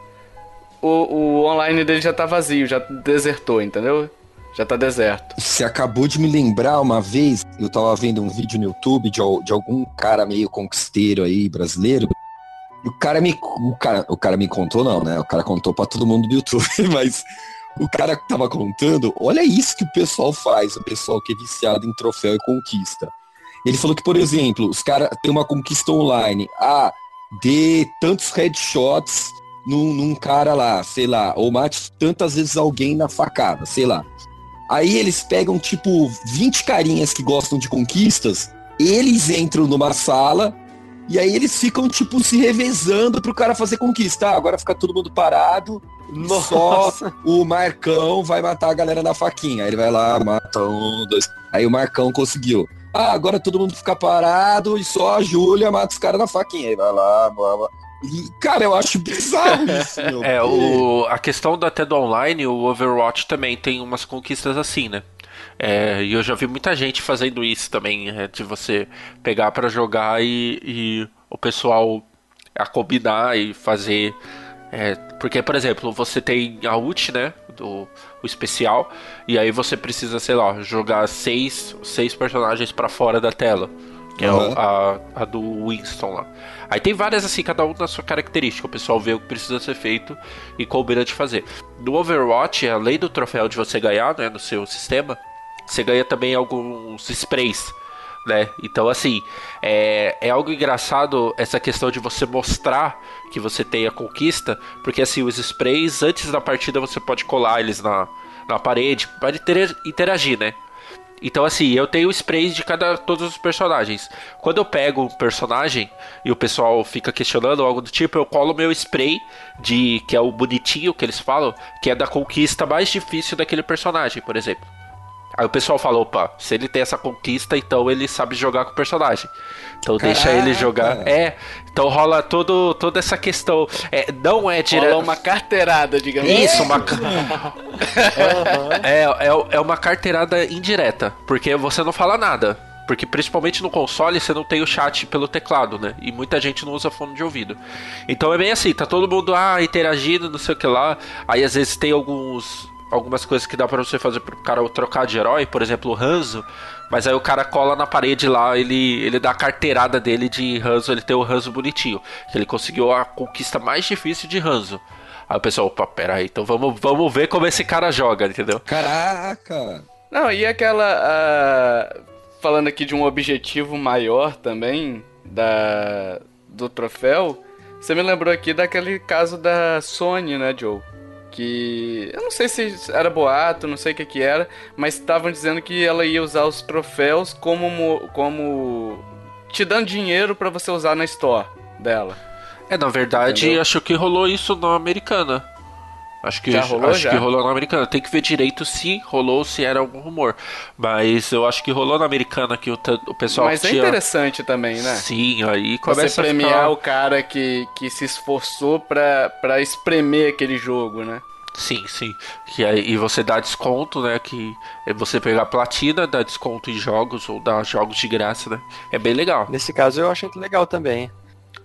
o, o online dele já tá vazio, já desertou, entendeu? Já tá deserto. Você acabou de me lembrar uma vez, eu tava vendo um vídeo no YouTube de, de algum cara meio conquisteiro aí, brasileiro, e o cara me. O cara, o cara me contou, não, né? O cara contou para todo mundo do YouTube, [LAUGHS] mas o cara que tava contando, olha isso que o pessoal faz, o pessoal que é viciado em troféu e conquista. Ele falou que, por exemplo, os caras têm uma conquista online. Ah, dê tantos headshots num, num cara lá, sei lá, ou mate tantas vezes alguém na facada, sei lá. Aí eles pegam, tipo, 20 carinhas que gostam de conquistas, eles entram numa sala e aí eles ficam, tipo, se revezando pro cara fazer conquista. Ah, agora fica todo mundo parado, Nossa. só o Marcão vai matar a galera na faquinha. Aí ele vai lá, mata um, dois. Aí o Marcão conseguiu. Ah, agora todo mundo fica parado e só a Júlia mata os caras na faquinha. Aí vai lá, blá, blá. E, cara, eu acho bizarro [LAUGHS] isso, meu. É, o, a questão do, até do online, o Overwatch também tem umas conquistas assim, né? É, e eu já vi muita gente fazendo isso também, é, de você pegar para jogar e, e, o pessoal a combinar e fazer. É, porque, por exemplo, você tem a ult, né? Do, o especial, e aí você precisa, sei lá, jogar seis, seis personagens para fora da tela. Que uhum. é a, a do Winston lá. Aí tem várias assim, cada um na sua característica. O pessoal vê o que precisa ser feito e combina de fazer. No Overwatch, além do troféu de você ganhar né, no seu sistema, você ganha também alguns sprays. Né? Então, assim, é, é algo engraçado essa questão de você mostrar que você tem a conquista, porque assim, os sprays, antes da partida você pode colar eles na, na parede, pode interagir, né? Então, assim, eu tenho sprays de cada todos os personagens. Quando eu pego um personagem e o pessoal fica questionando algo do tipo, eu colo meu spray de que é o bonitinho que eles falam, que é da conquista mais difícil daquele personagem, por exemplo. Aí o pessoal fala, opa, se ele tem essa conquista, então ele sabe jogar com o personagem. Então Caraca. deixa ele jogar. É, então rola todo, toda essa questão. É, não é direto. Rola uma carteirada, digamos Isso, uma. é, é, é uma carteirada indireta. Porque você não fala nada. Porque principalmente no console você não tem o chat pelo teclado, né? E muita gente não usa fone de ouvido. Então é bem assim, tá todo mundo ah, interagindo, não sei o que lá. Aí às vezes tem alguns algumas coisas que dá para você fazer pro cara trocar de herói, por exemplo, o Hanzo. Mas aí o cara cola na parede lá, ele, ele dá a carteirada dele de Hanzo, ele tem o Hanzo bonitinho. Que ele conseguiu a conquista mais difícil de Hanzo. Aí o pessoal, opa, pera aí, então vamos, vamos ver como esse cara joga, entendeu? Caraca! Não, e aquela. Uh, falando aqui de um objetivo maior também da, do troféu, você me lembrou aqui daquele caso da Sony, né, Joe? Que eu não sei se era boato, não sei o que que era, mas estavam dizendo que ela ia usar os troféus como como te dando dinheiro para você usar na store dela. É, na verdade, Entendeu? acho que rolou isso na americana. Acho que, já rolou, acho já? que rolou na americana. Tem que ver direito se rolou, se era algum rumor. Mas eu acho que rolou na americana que o, o pessoal. Mas é interessante também, né? Sim, aí começa Você premiar ficar... o cara que, que se esforçou pra, pra espremer aquele jogo, né? Sim, sim. Que aí, e você dá desconto, né? Que é você pegar platina, dá desconto em jogos ou dá jogos de graça, né? É bem legal. Nesse caso eu achei legal também.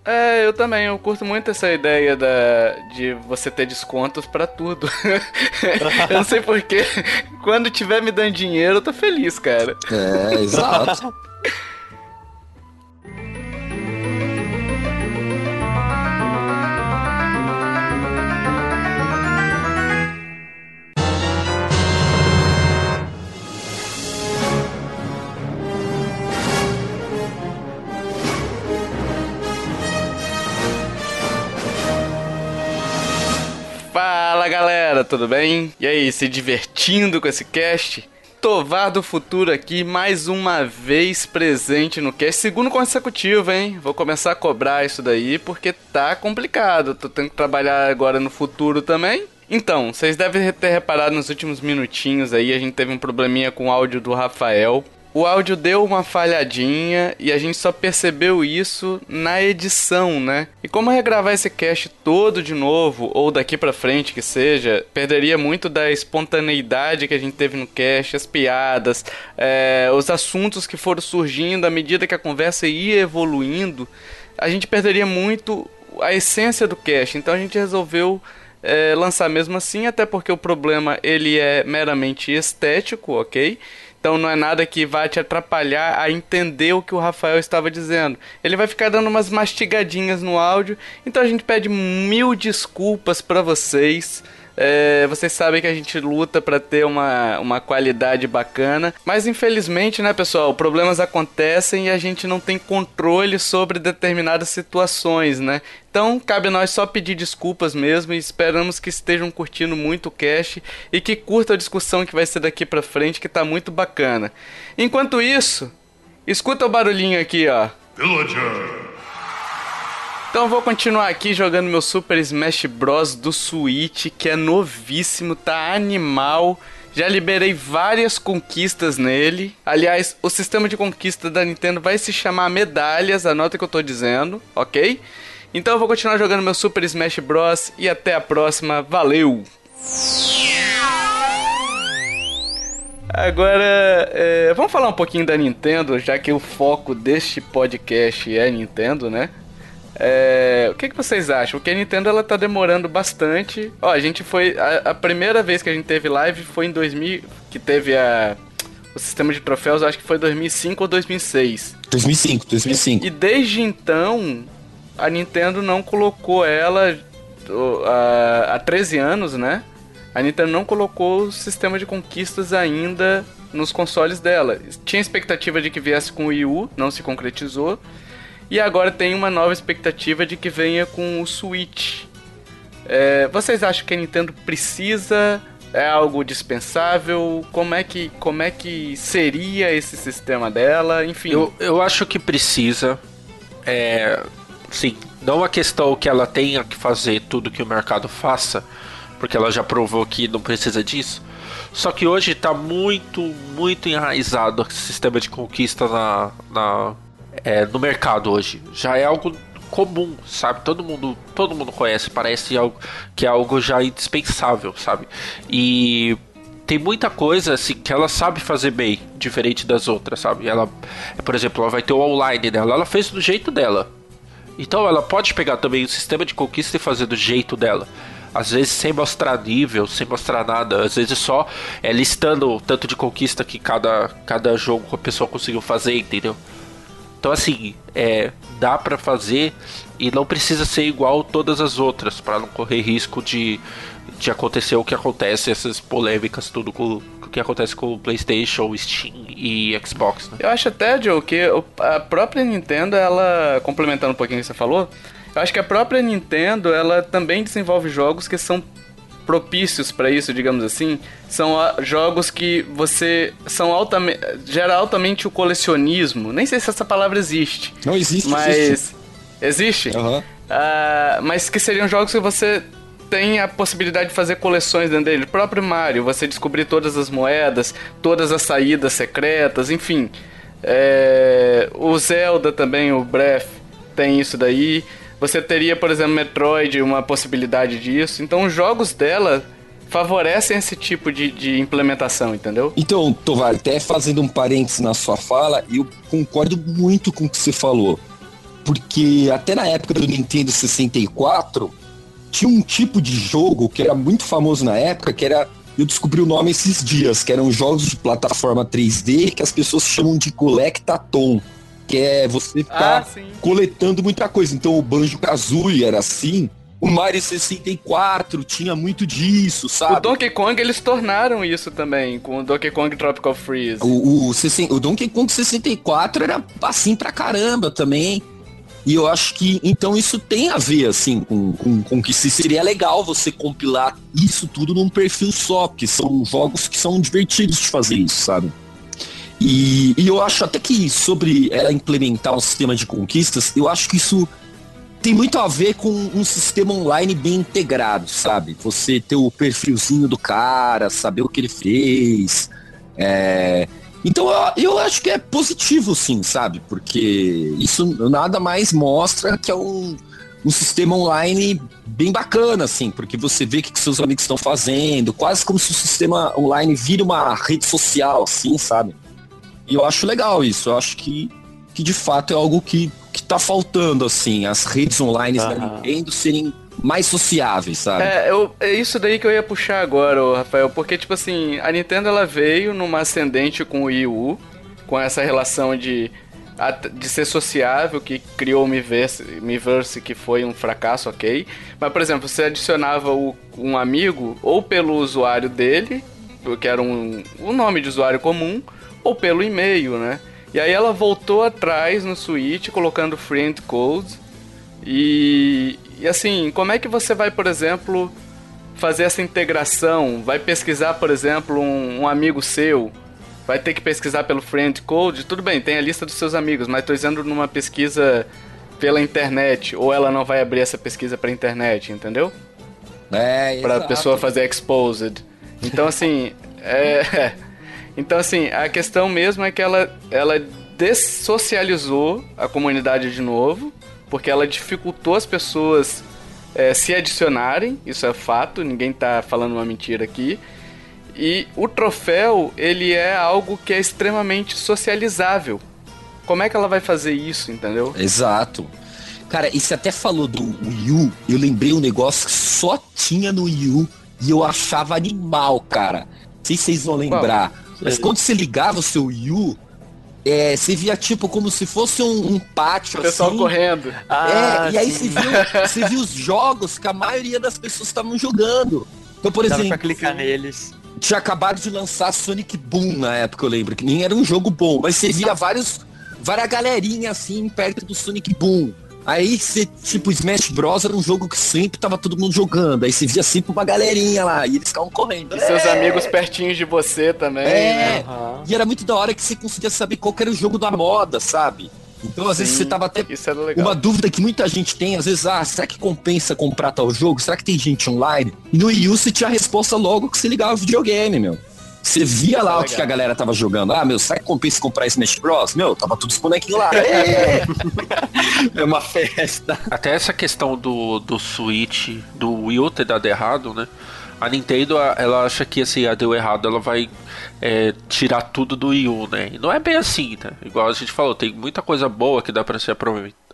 É, eu também. Eu curto muito essa ideia da, de você ter descontos pra tudo. [LAUGHS] eu não sei porquê. Quando tiver me dando dinheiro, eu tô feliz, cara. É, exato. [LAUGHS] galera, tudo bem? E aí, se divertindo com esse cast? Tovar do Futuro aqui, mais uma vez presente no cast, segundo consecutivo, hein? Vou começar a cobrar isso daí porque tá complicado. Tô tendo que trabalhar agora no futuro também. Então, vocês devem ter reparado nos últimos minutinhos aí, a gente teve um probleminha com o áudio do Rafael. O áudio deu uma falhadinha e a gente só percebeu isso na edição, né? E como regravar esse cast todo de novo, ou daqui pra frente que seja, perderia muito da espontaneidade que a gente teve no cast, as piadas, é, os assuntos que foram surgindo à medida que a conversa ia evoluindo, a gente perderia muito a essência do cast. Então a gente resolveu é, lançar mesmo assim, até porque o problema ele é meramente estético, ok? Então não é nada que vai te atrapalhar a entender o que o Rafael estava dizendo. Ele vai ficar dando umas mastigadinhas no áudio. Então a gente pede mil desculpas para vocês. É, vocês sabem que a gente luta para ter uma, uma qualidade bacana, mas infelizmente, né, pessoal, problemas acontecem e a gente não tem controle sobre determinadas situações, né? Então, cabe nós só pedir desculpas mesmo e esperamos que estejam curtindo muito o cast e que curta a discussão que vai ser daqui para frente, que tá muito bacana. Enquanto isso, escuta o barulhinho aqui, ó. Villager. Então vou continuar aqui jogando meu Super Smash Bros. do Switch, que é novíssimo, tá animal. Já liberei várias conquistas nele. Aliás, o sistema de conquista da Nintendo vai se chamar medalhas, anota que eu tô dizendo, ok? Então eu vou continuar jogando meu Super Smash Bros. e até a próxima. Valeu! Agora, é, vamos falar um pouquinho da Nintendo, já que o foco deste podcast é Nintendo, né? É, o que, que vocês acham? Porque a Nintendo ela tá demorando bastante. Ó, a gente foi. A, a, primeira vez que a gente teve live foi em 2000. Que teve a. O sistema de troféus, acho que foi 2005 ou 2006. 2005, 2005. E desde então, a Nintendo não colocou ela. há 13 anos, né? A Nintendo não colocou o sistema de conquistas ainda nos consoles dela. Tinha expectativa de que viesse com o Wii U, não se concretizou. E agora tem uma nova expectativa de que venha com o Switch. É, vocês acham que a Nintendo precisa? É algo dispensável? Como é que, como é que seria esse sistema dela? Enfim. Eu, eu acho que precisa. É, sim, não a questão que ela tenha que fazer tudo que o mercado faça, porque ela já provou que não precisa disso. Só que hoje está muito, muito enraizado o sistema de conquista na, na é, no mercado hoje. Já é algo comum, sabe? Todo mundo, todo mundo conhece, parece algo que é algo já indispensável, sabe? E tem muita coisa assim que ela sabe fazer bem, diferente das outras, sabe? Ela, por exemplo, ela vai ter o online dela, ela fez do jeito dela. Então ela pode pegar também o sistema de conquista e fazer do jeito dela. Às vezes sem mostrar nível, sem mostrar nada, às vezes só é, listando o tanto de conquista que cada, cada jogo a pessoa conseguiu fazer, entendeu? Então assim, é, dá para fazer e não precisa ser igual todas as outras para não correr risco de, de acontecer o que acontece essas polêmicas tudo com o que acontece com o PlayStation, Steam e Xbox. Né? Eu acho até Joe que a própria Nintendo, ela complementando um pouquinho o que você falou, eu acho que a própria Nintendo, ela também desenvolve jogos que são propícios para isso, digamos assim, são jogos que você são altamente gera altamente o colecionismo. Nem sei se essa palavra existe. Não existe. Mas existe. Existe? Uhum. Uh, mas que seriam jogos que você tem a possibilidade de fazer coleções dentro dele. O próprio Mario, você descobrir todas as moedas, todas as saídas secretas, enfim. É, o Zelda também, o Breath, tem isso daí. Você teria, por exemplo, Metroid, uma possibilidade disso. Então, os jogos dela favorecem esse tipo de, de implementação, entendeu? Então, Tovar, até fazendo um parênteses na sua fala, eu concordo muito com o que você falou. porque até na época do Nintendo 64 tinha um tipo de jogo que era muito famoso na época, que era eu descobri o nome esses dias, que eram jogos de plataforma 3D que as pessoas chamam de Collectathon, que é você ficar ah, coletando muita coisa. Então o Banjo Kazooie era assim, o Mario 64 tinha muito disso, sabe? O Donkey Kong eles tornaram isso também, com o Donkey Kong Tropical Freeze. O, o, o Donkey Kong 64 era assim pra caramba também. E eu acho que, então, isso tem a ver, assim, com, com, com que se seria legal você compilar isso tudo num perfil só, que são jogos que são divertidos de fazer isso, sabe? E, e eu acho até que sobre ela implementar um sistema de conquistas, eu acho que isso tem muito a ver com um sistema online bem integrado, sabe? Você ter o perfilzinho do cara, saber o que ele fez. É, então eu, eu acho que é positivo, sim, sabe? Porque isso nada mais mostra que é um, um sistema online bem bacana, assim, porque você vê o que seus amigos estão fazendo, quase como se o sistema online vira uma rede social, assim, sabe? E eu acho legal isso, eu acho que, que de fato é algo que, que tá faltando, assim, as redes online uhum. da Nintendo serem mais sociáveis, sabe? É, eu, é isso daí que eu ia puxar agora, Rafael, porque, tipo assim, a Nintendo ela veio numa ascendente com o Wii U, com essa relação de, de ser sociável, que criou o Miiverse, Miiverse, que foi um fracasso, ok. Mas, por exemplo, você adicionava o, um amigo, ou pelo usuário dele, que era um, um nome de usuário comum, ou pelo e-mail, né? E aí ela voltou atrás no Switch, colocando friend codes, e, e assim, como é que você vai, por exemplo, fazer essa integração? Vai pesquisar, por exemplo, um, um amigo seu? Vai ter que pesquisar pelo friend code? Tudo bem, tem a lista dos seus amigos, mas estou dizendo numa pesquisa pela internet, ou ela não vai abrir essa pesquisa para internet, entendeu? É, Para a pessoa fazer exposed. Então assim, é, então assim, a questão mesmo é que ela ela dessocializou a comunidade de novo porque ela dificultou as pessoas é, se adicionarem, isso é fato, ninguém tá falando uma mentira aqui. E o troféu, ele é algo que é extremamente socializável. Como é que ela vai fazer isso, entendeu? Exato. Cara, e você até falou do Wii U, eu lembrei um negócio que só tinha no Wii U e eu achava animal, cara. Não sei se vocês vão lembrar. Mas quando você ligava o seu Wii U, é, você via tipo como se fosse um, um pátio o pessoal assim. correndo. É, ah, é, e aí você viu, você viu os jogos que a maioria das pessoas estavam jogando. Então, por Dava exemplo, pra clicar neles. Tinha acabado de lançar Sonic Boom na época, eu lembro, que nem era um jogo bom, mas você via vários várias galerinhas assim perto do Sonic Boom. Aí você, tipo, Smash Bros. era um jogo que sempre tava todo mundo jogando. Aí você via sempre uma galerinha lá e eles ficavam correndo. E é. seus amigos pertinhos de você também. É. Né? Uhum. E era muito da hora que você conseguia saber qual era o jogo da moda, sabe? Então, às Sim, vezes, você tava até. Uma dúvida que muita gente tem, às vezes, ah, será que compensa comprar tal jogo? Será que tem gente online? E no Wii U você tinha a resposta logo que você ligava o videogame, meu. Você via lá o que a galera tava jogando. Ah, meu, será que compensa comprar Smash Bros? Meu, tava todos os bonequinhos lá. É. [LAUGHS] é uma festa. Até essa questão do, do Switch, do Wii U ter dado errado, né? A Nintendo, ela acha que assim, a deu errado, ela vai é, tirar tudo do Wii U, né? E não é bem assim, né? Igual a gente falou, tem muita coisa boa que dá para ser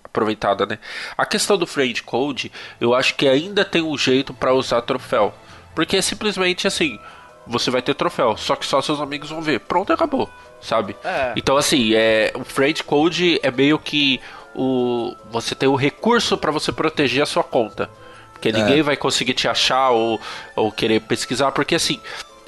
aproveitada, né? A questão do friend code, eu acho que ainda tem um jeito para usar troféu. Porque é simplesmente assim, você vai ter troféu. Só que só seus amigos vão ver. Pronto, acabou. Sabe? É. Então, assim, é, o Friend Code é meio que o você tem o recurso para você proteger a sua conta. Porque ninguém é. vai conseguir te achar ou, ou querer pesquisar. Porque, assim,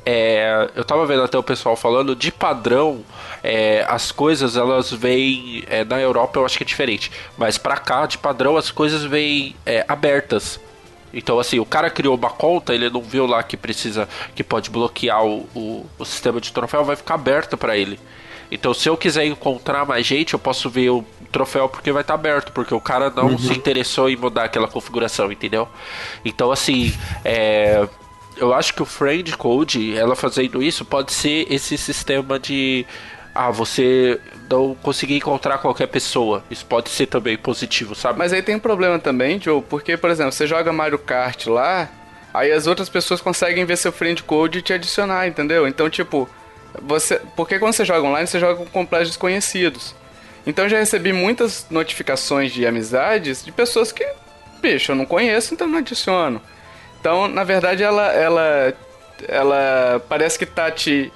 é, eu tava vendo até o pessoal falando, de padrão, é, as coisas elas vêm. É, na Europa eu acho que é diferente, mas pra cá, de padrão, as coisas vêm é, abertas. Então, assim, o cara criou uma conta, ele não viu lá que precisa, que pode bloquear o, o, o sistema de troféu, vai ficar aberto para ele. Então, se eu quiser encontrar mais gente, eu posso ver o troféu porque vai estar tá aberto, porque o cara não uhum. se interessou em mudar aquela configuração, entendeu? Então, assim, é, eu acho que o Friend Code, ela fazendo isso, pode ser esse sistema de ah, você não conseguir encontrar qualquer pessoa. Isso pode ser também positivo, sabe? Mas aí tem um problema também, Joe, porque, por exemplo, você joga Mario Kart lá, aí as outras pessoas conseguem ver seu friend code e te adicionar, entendeu? Então, tipo, você. Porque quando você joga online, você joga com completos desconhecidos. Então já recebi muitas notificações de amizades de pessoas que, bicho, eu não conheço, então não adiciono. Então, na verdade, ela, ela, ela parece que tá te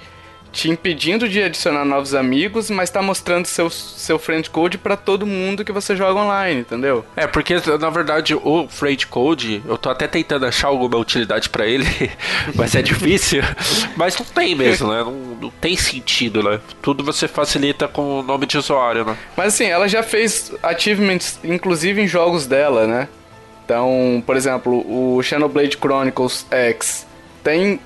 te impedindo de adicionar novos amigos, mas tá mostrando seu, seu friend code para todo mundo que você joga online, entendeu? É, porque na verdade o friend code, eu tô até tentando achar alguma utilidade para ele, [LAUGHS] mas é difícil. [LAUGHS] mas não tem mesmo, né? Não, não, tem sentido, né? Tudo você facilita com o nome de usuário, né? Mas assim, ela já fez achievements, inclusive em jogos dela, né? Então, por exemplo, o Xenoblade Chronicles X tem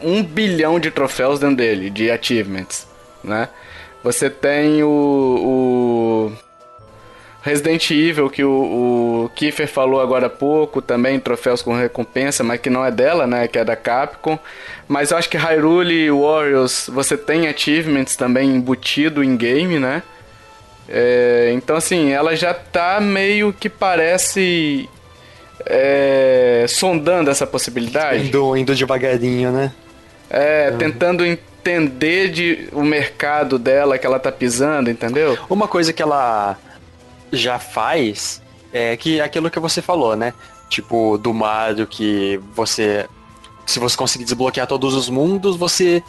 um bilhão de troféus dentro dele, de achievements, né? Você tem o, o Resident Evil, que o, o Kiefer falou agora há pouco, também troféus com recompensa, mas que não é dela, né? Que é da Capcom. Mas eu acho que Hyrule Warriors, você tem achievements também embutido em game, né? É, então, assim, ela já tá meio que parece é, sondando essa possibilidade. Indo, indo devagarinho, né? É, uhum. tentando entender de, o mercado dela que ela tá pisando, entendeu? Uma coisa que ela já faz é que aquilo que você falou, né? Tipo, do Mario que você. Se você conseguir desbloquear todos os mundos, você.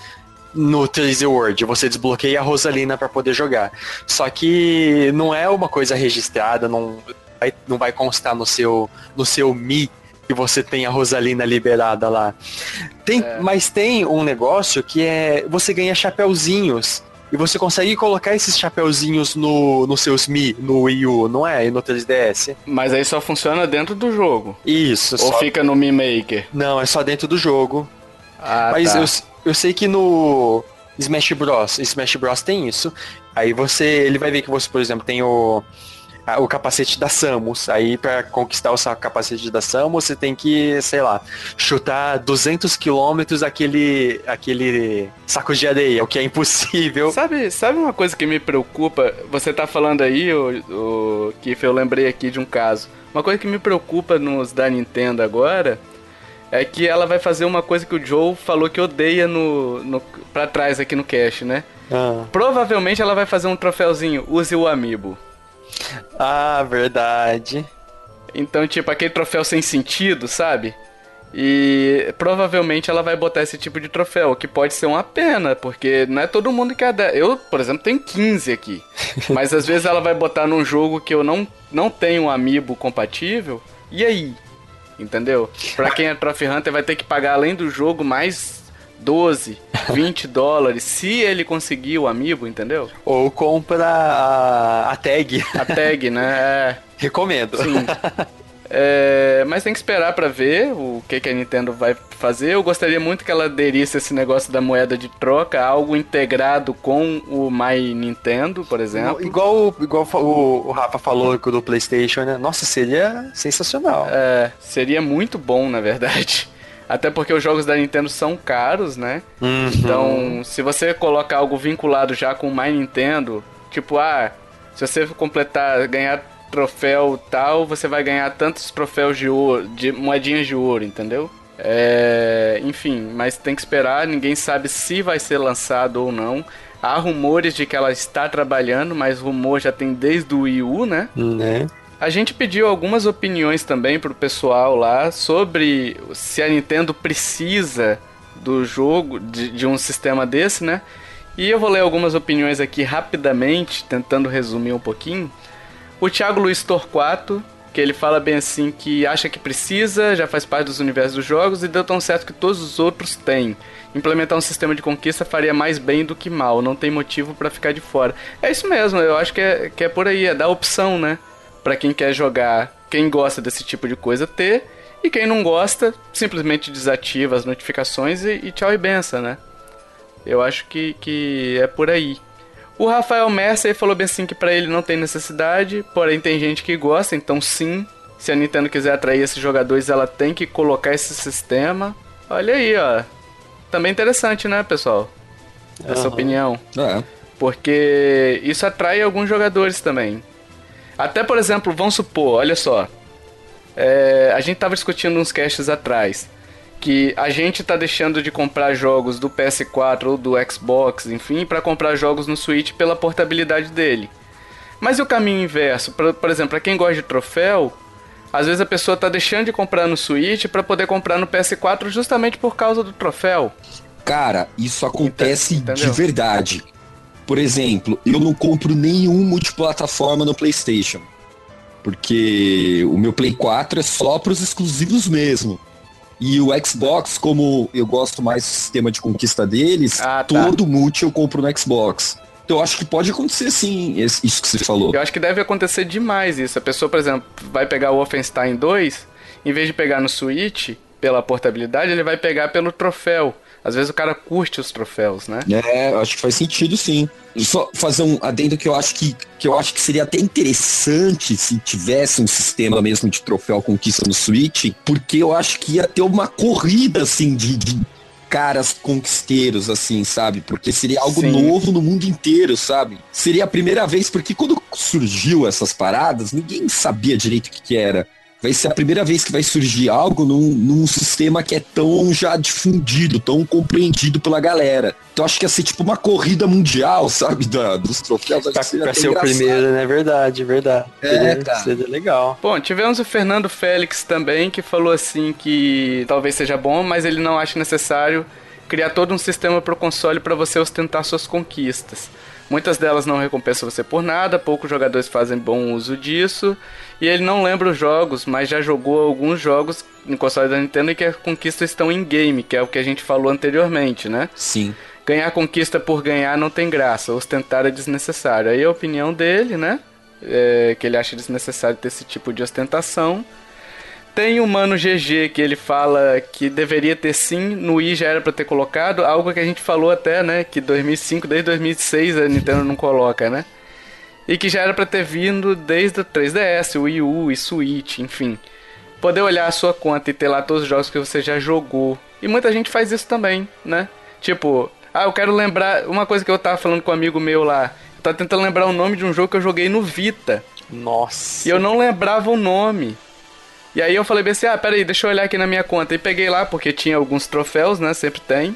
No 3D World, você desbloqueia a Rosalina para poder jogar. Só que não é uma coisa registrada, não, vai, não vai constar no seu, no seu Mi que você tem a Rosalina liberada lá. Tem, é. Mas tem um negócio que é você ganha chapéuzinhos e você consegue colocar esses chapéuzinhos no, no seus Mi, no Wii U, não é? E no 3DS. Mas aí só funciona dentro do jogo. Isso. Ou só... fica no Mi Maker? Não, é só dentro do jogo. Ah, Mas tá. eu, eu sei que no Smash Bros. Smash Bros tem isso. Aí você, ele vai ver que você, por exemplo, tem o o capacete da Samus. Aí para conquistar o capacete da Samus, você tem que, sei lá, chutar 200 quilômetros aquele, aquele saco de areia, o que é impossível. [LAUGHS] Sabe, sabe uma coisa que me preocupa? Você tá falando aí, o, o Kiff, eu lembrei aqui de um caso. Uma coisa que me preocupa nos da Nintendo agora é que ela vai fazer uma coisa que o Joe falou que odeia no, no pra trás aqui no cache, né? Ah. Provavelmente ela vai fazer um troféuzinho, use o Amiibo. Ah, verdade. Então, tipo, aquele troféu sem sentido, sabe? E provavelmente ela vai botar esse tipo de troféu, que pode ser uma pena, porque não é todo mundo que é. Eu, por exemplo, tenho 15 aqui. [LAUGHS] mas às vezes ela vai botar num jogo que eu não, não tenho um amiibo compatível. E aí? Entendeu? Pra quem é Trophy Hunter vai ter que pagar além do jogo mais 12, 20 [LAUGHS] dólares, se ele conseguir o amiibo, entendeu? Ou compra a, a tag. A tag, né? [LAUGHS] É. Recomendo. Sim. [LAUGHS] É, mas tem que esperar para ver o que, que a Nintendo vai fazer. Eu gostaria muito que ela aderisse esse negócio da moeda de troca, algo integrado com o My Nintendo, por exemplo. Igual, igual o, o Rafa falou do PlayStation, né? Nossa, seria sensacional. É, seria muito bom, na verdade. Até porque os jogos da Nintendo são caros, né? Uhum. Então, se você colocar algo vinculado já com o My Nintendo, tipo, ah, se você completar, ganhar troféu tal, você vai ganhar tantos troféus de ouro, de moedinhas de ouro, entendeu? É, enfim, mas tem que esperar, ninguém sabe se vai ser lançado ou não. Há rumores de que ela está trabalhando, mas rumor já tem desde o Wii U, né? Né? A gente pediu algumas opiniões também pro pessoal lá sobre se a Nintendo precisa do jogo, de, de um sistema desse, né? E eu vou ler algumas opiniões aqui rapidamente, tentando resumir um pouquinho. O Thiago Luiz Torquato, que ele fala bem assim que acha que precisa, já faz parte dos universos dos jogos e deu tão certo que todos os outros têm. Implementar um sistema de conquista faria mais bem do que mal, não tem motivo para ficar de fora. É isso mesmo, eu acho que é, que é por aí, é dar opção, né? Para quem quer jogar, quem gosta desse tipo de coisa ter, e quem não gosta, simplesmente desativa as notificações e, e tchau e benção, né? Eu acho que, que é por aí. O Rafael Mercer falou bem assim que para ele não tem necessidade, porém tem gente que gosta, então sim, se a Nintendo quiser atrair esses jogadores, ela tem que colocar esse sistema. Olha aí, ó. Também interessante, né, pessoal? Essa uhum. opinião. É. Porque isso atrai alguns jogadores também. Até, por exemplo, vamos supor, olha só. É, a gente tava discutindo uns casts atrás que a gente tá deixando de comprar jogos do PS4 ou do Xbox, enfim, para comprar jogos no Switch pela portabilidade dele. Mas e o caminho inverso? Por, por exemplo, para quem gosta de troféu, às vezes a pessoa tá deixando de comprar no Switch para poder comprar no PS4 justamente por causa do troféu. Cara, isso acontece Entendeu? de verdade. Por exemplo, eu não compro nenhum multiplataforma no PlayStation. Porque o meu Play 4 é só para os exclusivos mesmo. E o Xbox, como eu gosto mais do sistema de conquista deles, ah, tá. todo multi eu compro no Xbox. Então eu acho que pode acontecer sim, isso que você falou. Eu acho que deve acontecer demais isso. A pessoa, por exemplo, vai pegar o Wolfenstein 2, em vez de pegar no Switch, pela portabilidade, ele vai pegar pelo troféu. Às vezes o cara curte os troféus, né? É, acho que faz sentido sim. Só fazer um adendo que eu acho que, que eu acho que seria até interessante se tivesse um sistema mesmo de troféu conquista no Switch, porque eu acho que ia ter uma corrida assim de, de caras conquisteiros, assim, sabe? Porque seria algo Sim. novo no mundo inteiro, sabe? Seria a primeira vez, porque quando surgiu essas paradas, ninguém sabia direito o que, que era vai ser a primeira vez que vai surgir algo num, num sistema que é tão já difundido, tão compreendido pela galera. Então acho que ia ser tipo uma corrida mundial, sabe? Da, dos troféus. Pra, pra ser o primeiro, né? Verdade, verdade. É, seria, cara. Seria legal. Bom, tivemos o Fernando Félix também, que falou assim que talvez seja bom, mas ele não acha necessário criar todo um sistema para o console para você ostentar suas conquistas. Muitas delas não recompensam você por nada, poucos jogadores fazem bom uso disso, e ele não lembra os jogos, mas já jogou alguns jogos em console da Nintendo e que as conquistas estão em game, que é o que a gente falou anteriormente, né? Sim. Ganhar conquista por ganhar não tem graça, ostentar é desnecessário. Aí a opinião dele, né? É que ele acha desnecessário ter esse tipo de ostentação. Tem o Mano GG que ele fala que deveria ter sim, no Wii já era para ter colocado, algo que a gente falou até, né, que 2005, desde 2006 a Nintendo não coloca, né? E que já era para ter vindo desde o 3DS, o Wii U e Switch, enfim. Poder olhar a sua conta e ter lá todos os jogos que você já jogou. E muita gente faz isso também, né? Tipo, ah, eu quero lembrar uma coisa que eu tava falando com um amigo meu lá. Eu tava tentando lembrar o nome de um jogo que eu joguei no Vita. Nossa. E eu não lembrava o nome. E aí eu falei bem assim, ah, peraí, deixa eu olhar aqui na minha conta. E peguei lá, porque tinha alguns troféus, né? Sempre tem.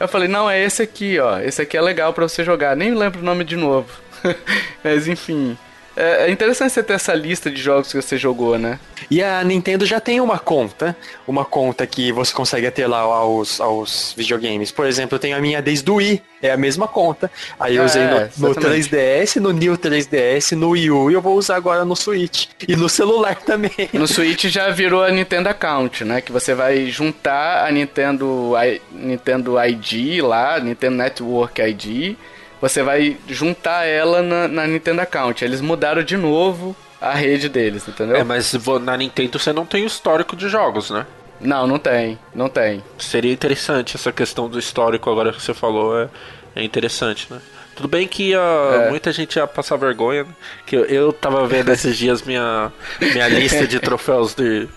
Eu falei, não, é esse aqui, ó. Esse aqui é legal para você jogar. Nem lembro o nome de novo. [LAUGHS] Mas enfim. É, é interessante você ter essa lista de jogos que você jogou, né? E a Nintendo já tem uma conta, uma conta que você consegue ter lá aos, aos videogames. Por exemplo, eu tenho a minha desde o Wii, é a mesma conta. Aí eu usei é, no, no, 3DS, no New 3DS, no Wii U e eu vou usar agora no Switch. E no celular [LAUGHS] também. No Switch já virou a Nintendo Account, né? Que você vai juntar a Nintendo, a Nintendo ID lá, Nintendo Network ID você vai juntar ela na, na Nintendo Account. Eles mudaram de novo a rede deles, entendeu? É, mas na Nintendo você não tem o histórico de jogos, né? Não, não tem, não tem. Seria interessante essa questão do histórico agora que você falou, é, é interessante, né? Tudo bem que uh, é. muita gente ia passar vergonha, né? que eu, eu tava vendo esses dias minha, minha lista de troféus de,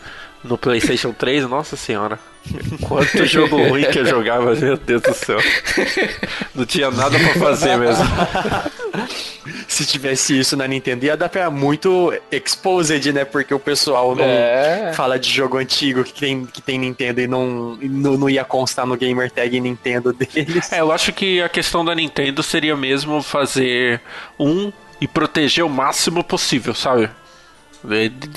no PlayStation 3, nossa senhora. Quanto jogo ruim que eu jogava, meu Deus do céu. Não tinha nada pra fazer mesmo. Se tivesse isso na Nintendo, ia dar pra muito exposed, né? Porque o pessoal não é. fala de jogo antigo que tem, que tem Nintendo e não, não, não ia constar no Gamer Tag Nintendo deles. É, eu acho que a questão da Nintendo seria mesmo fazer um e proteger o máximo possível, sabe?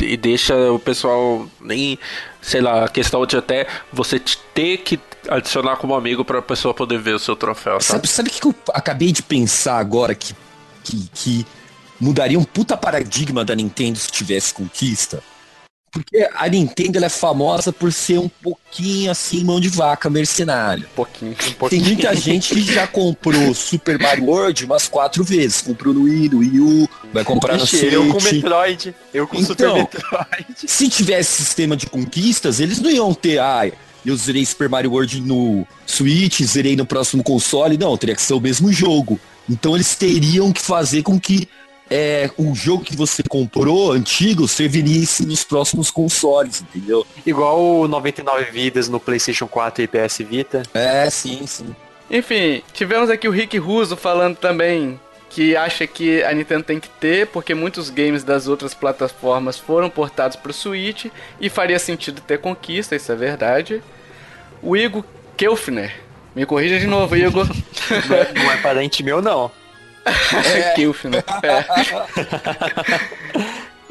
E deixa o pessoal nem, sei lá, a questão de até você ter que adicionar como amigo para a pessoa poder ver o seu troféu. Sabe, sabe o que eu acabei de pensar agora que, que, que mudaria um puta paradigma da Nintendo se tivesse conquista? Porque a Nintendo ela é famosa por ser um pouquinho assim, mão de vaca mercenário. Um pouquinho, um pouquinho. Tem muita gente que já comprou [LAUGHS] Super Mario World umas quatro vezes. Comprou no Wii, no Wii U, vai comprar Ixi, no Switch. Eu com Metroid, eu com então, Super Metroid. Se tivesse sistema de conquistas, eles não iam ter, ah, eu zerei Super Mario World no Switch, zerei no próximo console. Não, teria que ser o mesmo jogo. Então eles teriam que fazer com que é, o jogo que você comprou antigo serviria nos próximos consoles, entendeu? Igual o 99 vidas no PlayStation 4 e PS Vita. É, sim, sim. Enfim, tivemos aqui o Rick Russo falando também que acha que a Nintendo tem que ter, porque muitos games das outras plataformas foram portados para o Switch e faria sentido ter conquista, isso é verdade. O Igor Kelfner, me corrija de novo, Igor. não, é, não é parente meu, não. É. [LAUGHS] Kilf, né?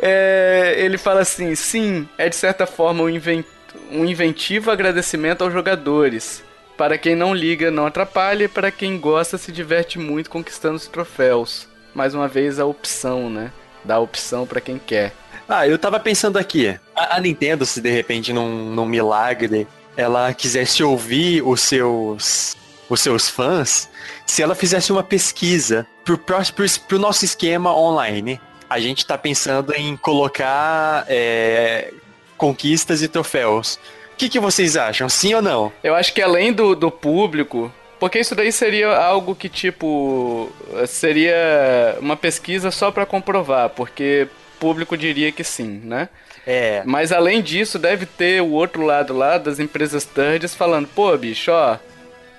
É. é. ele fala assim: sim, é de certa forma um, invent... um inventivo agradecimento aos jogadores. Para quem não liga, não atrapalha, e para quem gosta, se diverte muito conquistando os troféus. Mais uma vez, a opção, né? Dá a opção para quem quer. Ah, eu tava pensando aqui, a, a Nintendo, se de repente num, num milagre ela quisesse ouvir os seus os seus fãs, se ela fizesse uma pesquisa pro, pro nosso esquema online, a gente tá pensando em colocar é, conquistas e troféus. O que, que vocês acham? Sim ou não? Eu acho que além do, do público, porque isso daí seria algo que, tipo, seria uma pesquisa só para comprovar, porque público diria que sim, né? É. Mas além disso, deve ter o outro lado lá das empresas thirds falando, pô, bicho, ó,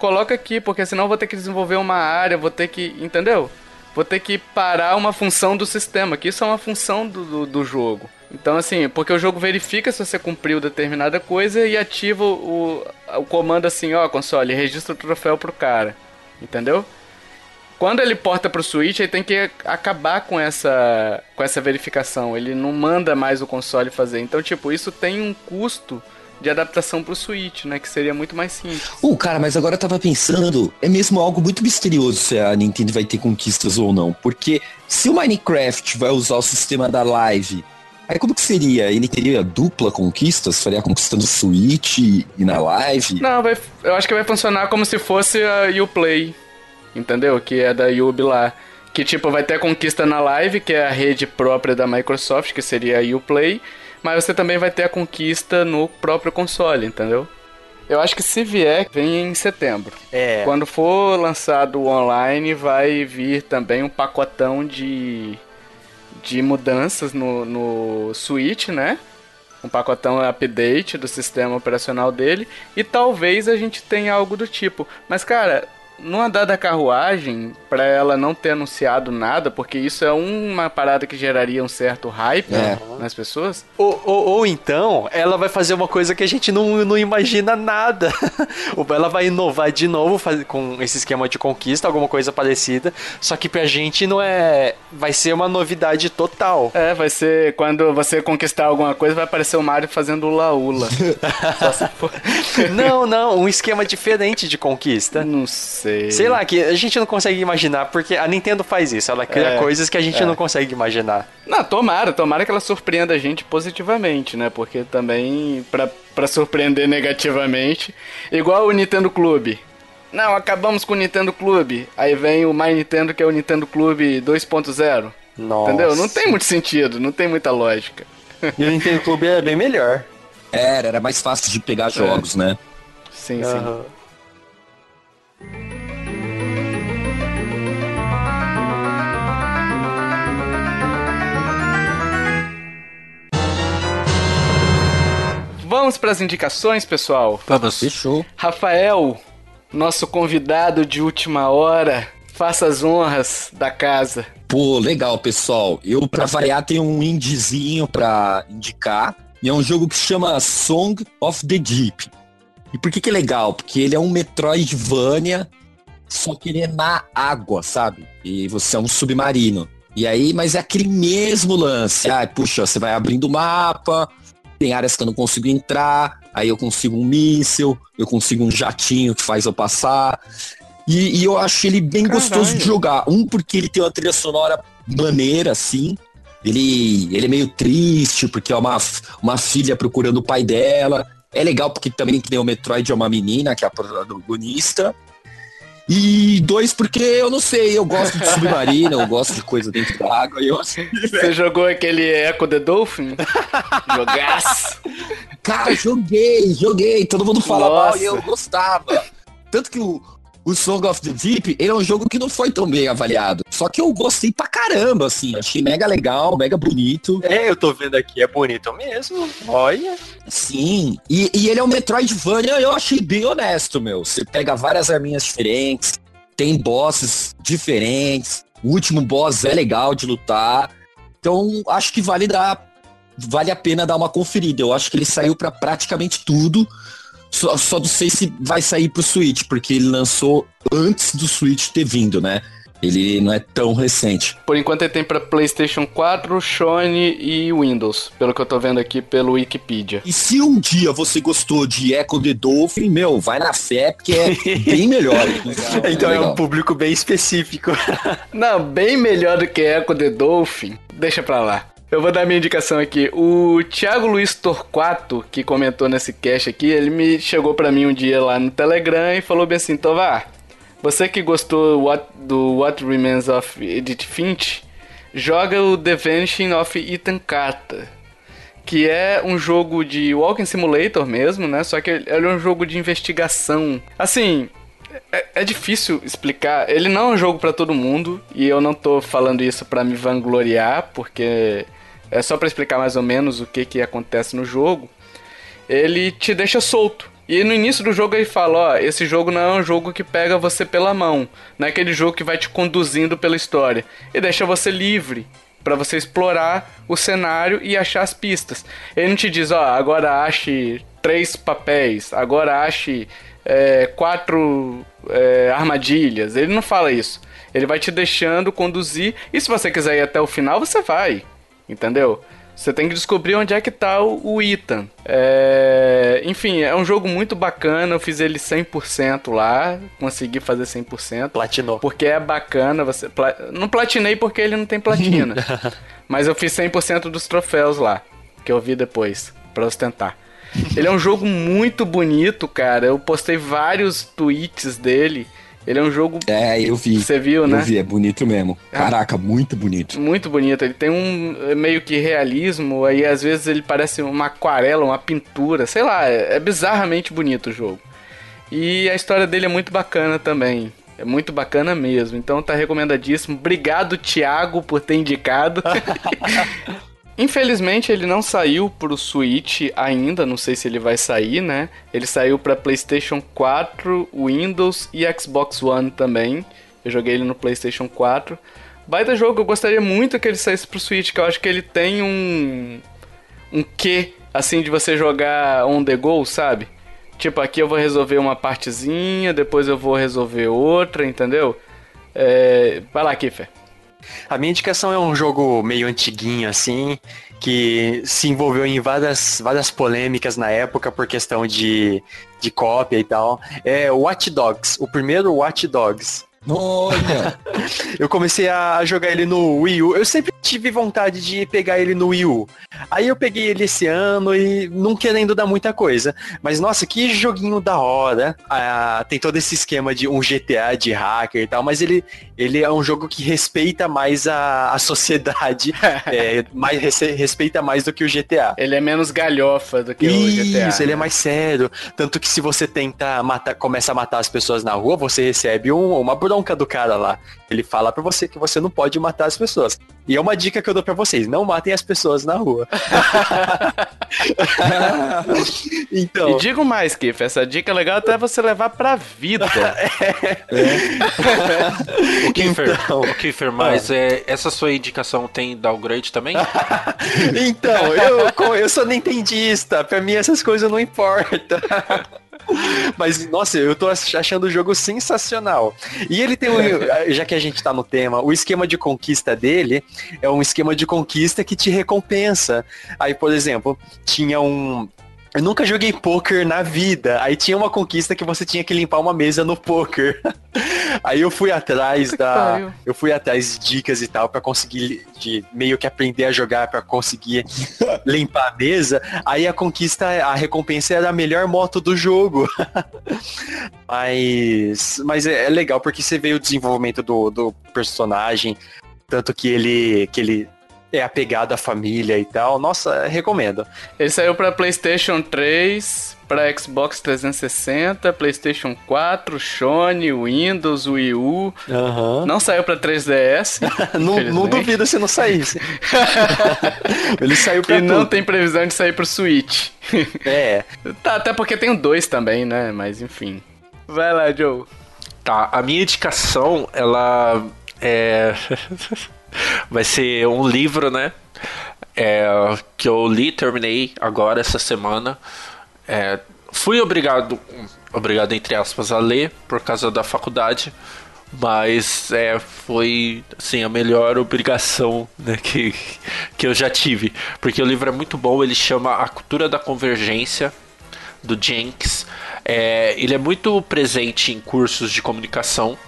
coloca aqui, porque senão eu vou ter que desenvolver uma área, vou ter que. Entendeu? Vou ter que parar uma função do sistema, que isso é uma função do, do, do jogo. Então, assim, porque o jogo verifica se você cumpriu determinada coisa e ativa o, o comando assim, ó, console, registra o troféu pro cara. Entendeu? Quando ele porta pro Switch, ele tem que acabar com essa, com essa verificação. Ele não manda mais o console fazer. Então, tipo, isso tem um custo de adaptação pro Switch, né? Que seria muito mais simples. Uh, cara, mas agora eu tava pensando, é mesmo algo muito misterioso se a Nintendo vai ter conquistas ou não. Porque se o Minecraft vai usar o sistema da live, aí como que seria? Ele teria dupla conquistas? Faria a conquista do Switch e na live? Não, vai, eu acho que vai funcionar como se fosse a Uplay, entendeu? Que é da Ubi lá. Que tipo, vai ter a conquista na live, que é a rede própria da Microsoft, que seria a Uplay mas você também vai ter a conquista no próprio console, entendeu? Eu acho que se vier, vem em setembro. É. Quando for lançado online, vai vir também um pacotão de, de mudanças no, no Switch, né? Um pacotão update do sistema operacional dele. E talvez a gente tenha algo do tipo. Mas, cara, no andar da carruagem, para ela não ter anunciado nada, porque isso é uma parada que geraria um certo hype é. nas pessoas. Ou, ou, ou, então, ela vai fazer uma coisa que a gente não, não imagina nada. [LAUGHS] ela vai inovar de novo faz, com esse esquema de conquista, alguma coisa parecida. Só que pra gente não é. Vai ser uma novidade total. É, vai ser quando você conquistar alguma coisa, vai aparecer o Mario fazendo ula-ula. [LAUGHS] não, não, um esquema diferente de conquista. Não sei sei. Sei lá, que a gente não consegue imaginar, porque a Nintendo faz isso, ela cria é, coisas que a gente é. não consegue imaginar. Não, tomara, tomara que ela surpreenda a gente positivamente, né? Porque também, pra, pra surpreender negativamente, igual o Nintendo Clube. Não, acabamos com o Nintendo Clube. Aí vem o My Nintendo, que é o Nintendo Clube 2.0. Entendeu? Não tem muito sentido, não tem muita lógica. E o Nintendo Clube é bem melhor. Era, era mais fácil de pegar jogos, é. né? Sim, uhum. sim. Vamos para as indicações, pessoal? Vamos. Fechou. Rafael, nosso convidado de última hora, faça as honras da casa. Pô, legal, pessoal. Eu, pra variar, tenho um indizinho pra indicar. E é um jogo que se chama Song of the Deep. E por que que é legal? Porque ele é um Metroidvania, só que ele é na água, sabe? E você é um submarino. E aí, mas é aquele mesmo lance. Ah, puxa, você vai abrindo o mapa, tem áreas que eu não consigo entrar, aí eu consigo um míssil, eu consigo um jatinho que faz eu passar. E, e eu acho ele bem Caralho. gostoso de jogar. Um, porque ele tem uma trilha sonora maneira, assim. Ele, ele é meio triste, porque é uma, uma filha procurando o pai dela. É legal porque também que nem o Metroid é uma menina, que é a protagonista. E dois, porque eu não sei, eu gosto de submarino, eu gosto de coisa dentro da água. Eu... Você jogou aquele Echo the Dolphin? Jogaço! Cara, joguei, joguei. Todo mundo fala Nossa. mal e eu gostava. Tanto que o, o Song of the Deep, ele é um jogo que não foi tão bem avaliado. Só que eu gostei pra caramba, assim. Achei mega legal, mega bonito. É, eu tô vendo aqui, é bonito mesmo. Olha. Sim. E, e ele é um Metroidvania, eu achei bem honesto, meu. Você pega várias arminhas diferentes, tem bosses diferentes. O último boss é legal de lutar. Então, acho que vale dar. Vale a pena dar uma conferida. Eu acho que ele saiu para praticamente tudo. Só, só não sei se vai sair pro Switch, porque ele lançou antes do Switch ter vindo, né? Ele não é tão recente. Por enquanto ele tem para PlayStation 4, Sony e Windows, pelo que eu tô vendo aqui pelo Wikipedia. E se um dia você gostou de Echo the Dolphin, meu, vai na fé, porque é bem melhor. [LAUGHS] então é um público bem específico. Não, bem melhor do que Echo the Dolphin. Deixa pra lá. Eu vou dar minha indicação aqui. O Thiago Luiz Torquato, que comentou nesse cast aqui, ele me chegou para mim um dia lá no Telegram e falou bem assim: Tovar, você que gostou what, do What Remains of Edith Finch, joga o The Vanishing of Ethan Carter. Que é um jogo de Walking Simulator mesmo, né? Só que ele é um jogo de investigação. Assim, é, é, difícil explicar. Ele não é um jogo para todo mundo e eu não tô falando isso para me vangloriar, porque é só para explicar mais ou menos o que que acontece no jogo. Ele te deixa solto. E no início do jogo ele fala, ó, esse jogo não é um jogo que pega você pela mão, não é aquele jogo que vai te conduzindo pela história. E deixa você livre para você explorar o cenário e achar as pistas. Ele não te diz, ó, agora ache três papéis, agora ache é, quatro é, armadilhas. Ele não fala isso. Ele vai te deixando conduzir. E se você quiser ir até o final, você vai. Entendeu? Você tem que descobrir onde é que tá o, Ethan. É... Enfim, é um jogo muito bacana. Eu fiz ele 100% lá. Consegui fazer 100%. Platinou. Porque é bacana. Você. Não platinei porque ele não tem platina. [LAUGHS] mas eu fiz 100% dos troféus lá. Que eu vi depois. Pra ostentar. Ele é um jogo muito bonito, cara. Eu postei vários tweets dele. Ele é um jogo. É, eu vi. Você viu, né? Eu vi, é bonito mesmo. Ah. Caraca, muito bonito. Muito bonito. Ele tem um é, meio que realismo, aí às vezes ele parece uma aquarela, uma pintura. Sei lá, é, é bizarramente bonito o jogo. E a história dele é muito bacana também. É muito bacana mesmo. Então tá recomendadíssimo. Obrigado, Thiago, por ter indicado. [LAUGHS] Infelizmente ele não saiu pro Switch ainda, não sei se ele vai sair, né? Ele saiu para PlayStation 4, Windows e Xbox One também. Eu joguei ele no PlayStation 4. Baita jogo, eu gostaria muito que ele saísse pro Switch, que eu acho que ele tem um um quê assim de você jogar on the go, sabe? Tipo, aqui eu vou resolver uma partezinha, depois eu vou resolver outra, entendeu? É... Vai lá, Kiffer. A minha indicação é um jogo meio antiguinho, assim, que se envolveu em várias, várias polêmicas na época por questão de, de cópia e tal. É Watch Dogs, o primeiro Watch Dogs. Olha! eu comecei a jogar ele no Wii U. Eu sempre tive vontade de pegar ele no Wii U. Aí eu peguei ele esse ano e não querendo dar muita coisa. Mas nossa, que joguinho da hora. Ah, tem todo esse esquema de um GTA de hacker e tal, mas ele, ele é um jogo que respeita mais a, a sociedade. [LAUGHS] é, mais, respeita mais do que o GTA. Ele é menos galhofa do que Isso, o GTA. Isso, ele é mais sério. Tanto que se você tenta matar, começa a matar as pessoas na rua, você recebe um, uma bronca do cara lá. Ele fala para você que você não pode matar as pessoas. E é uma dica que eu dou para vocês, não matem as pessoas na rua. [LAUGHS] então. E digo mais, Kiff, essa dica é legal até você levar pra vida. [LAUGHS] é. o Kiffer, então, o Kiffer, mas é, essa sua indicação tem downgrade também? [LAUGHS] então, eu, eu sou nintendista, pra mim essas coisas não importam. Mas, nossa, eu tô achando o jogo sensacional. E ele tem, um, [LAUGHS] já que a gente tá no tema, o esquema de conquista dele é um esquema de conquista que te recompensa. Aí, por exemplo, tinha um, eu nunca joguei poker na vida. Aí tinha uma conquista que você tinha que limpar uma mesa no poker. [LAUGHS] Aí eu fui atrás da, eu fui atrás de dicas e tal para conseguir de meio que aprender a jogar para conseguir [LAUGHS] limpar a mesa. Aí a conquista, a recompensa era a melhor moto do jogo. [LAUGHS] mas, mas é, é legal porque você vê o desenvolvimento do, do personagem, tanto que ele que ele é apegado à família e tal. Nossa, recomendo. Ele saiu para PlayStation 3, para Xbox 360, PlayStation 4, Sony, Windows, Wii U. Uhum. Não saiu para 3DS. [LAUGHS] não, não duvido se não saísse. [LAUGHS] Ele saiu para E tudo. não tem previsão de sair pro Switch. é. [LAUGHS] Tá, até porque tem o 2 também, né? Mas enfim. Vai lá, Joe. Tá, a minha indicação, ela é vai ser um livro, né? É, que eu li, terminei agora essa semana. É, fui obrigado, obrigado entre aspas, a ler por causa da faculdade. Mas é, foi assim, a melhor obrigação né, que, que eu já tive. Porque o livro é muito bom, ele chama A Cultura da Convergência, do Jenks. É, ele é muito presente em cursos de comunicação.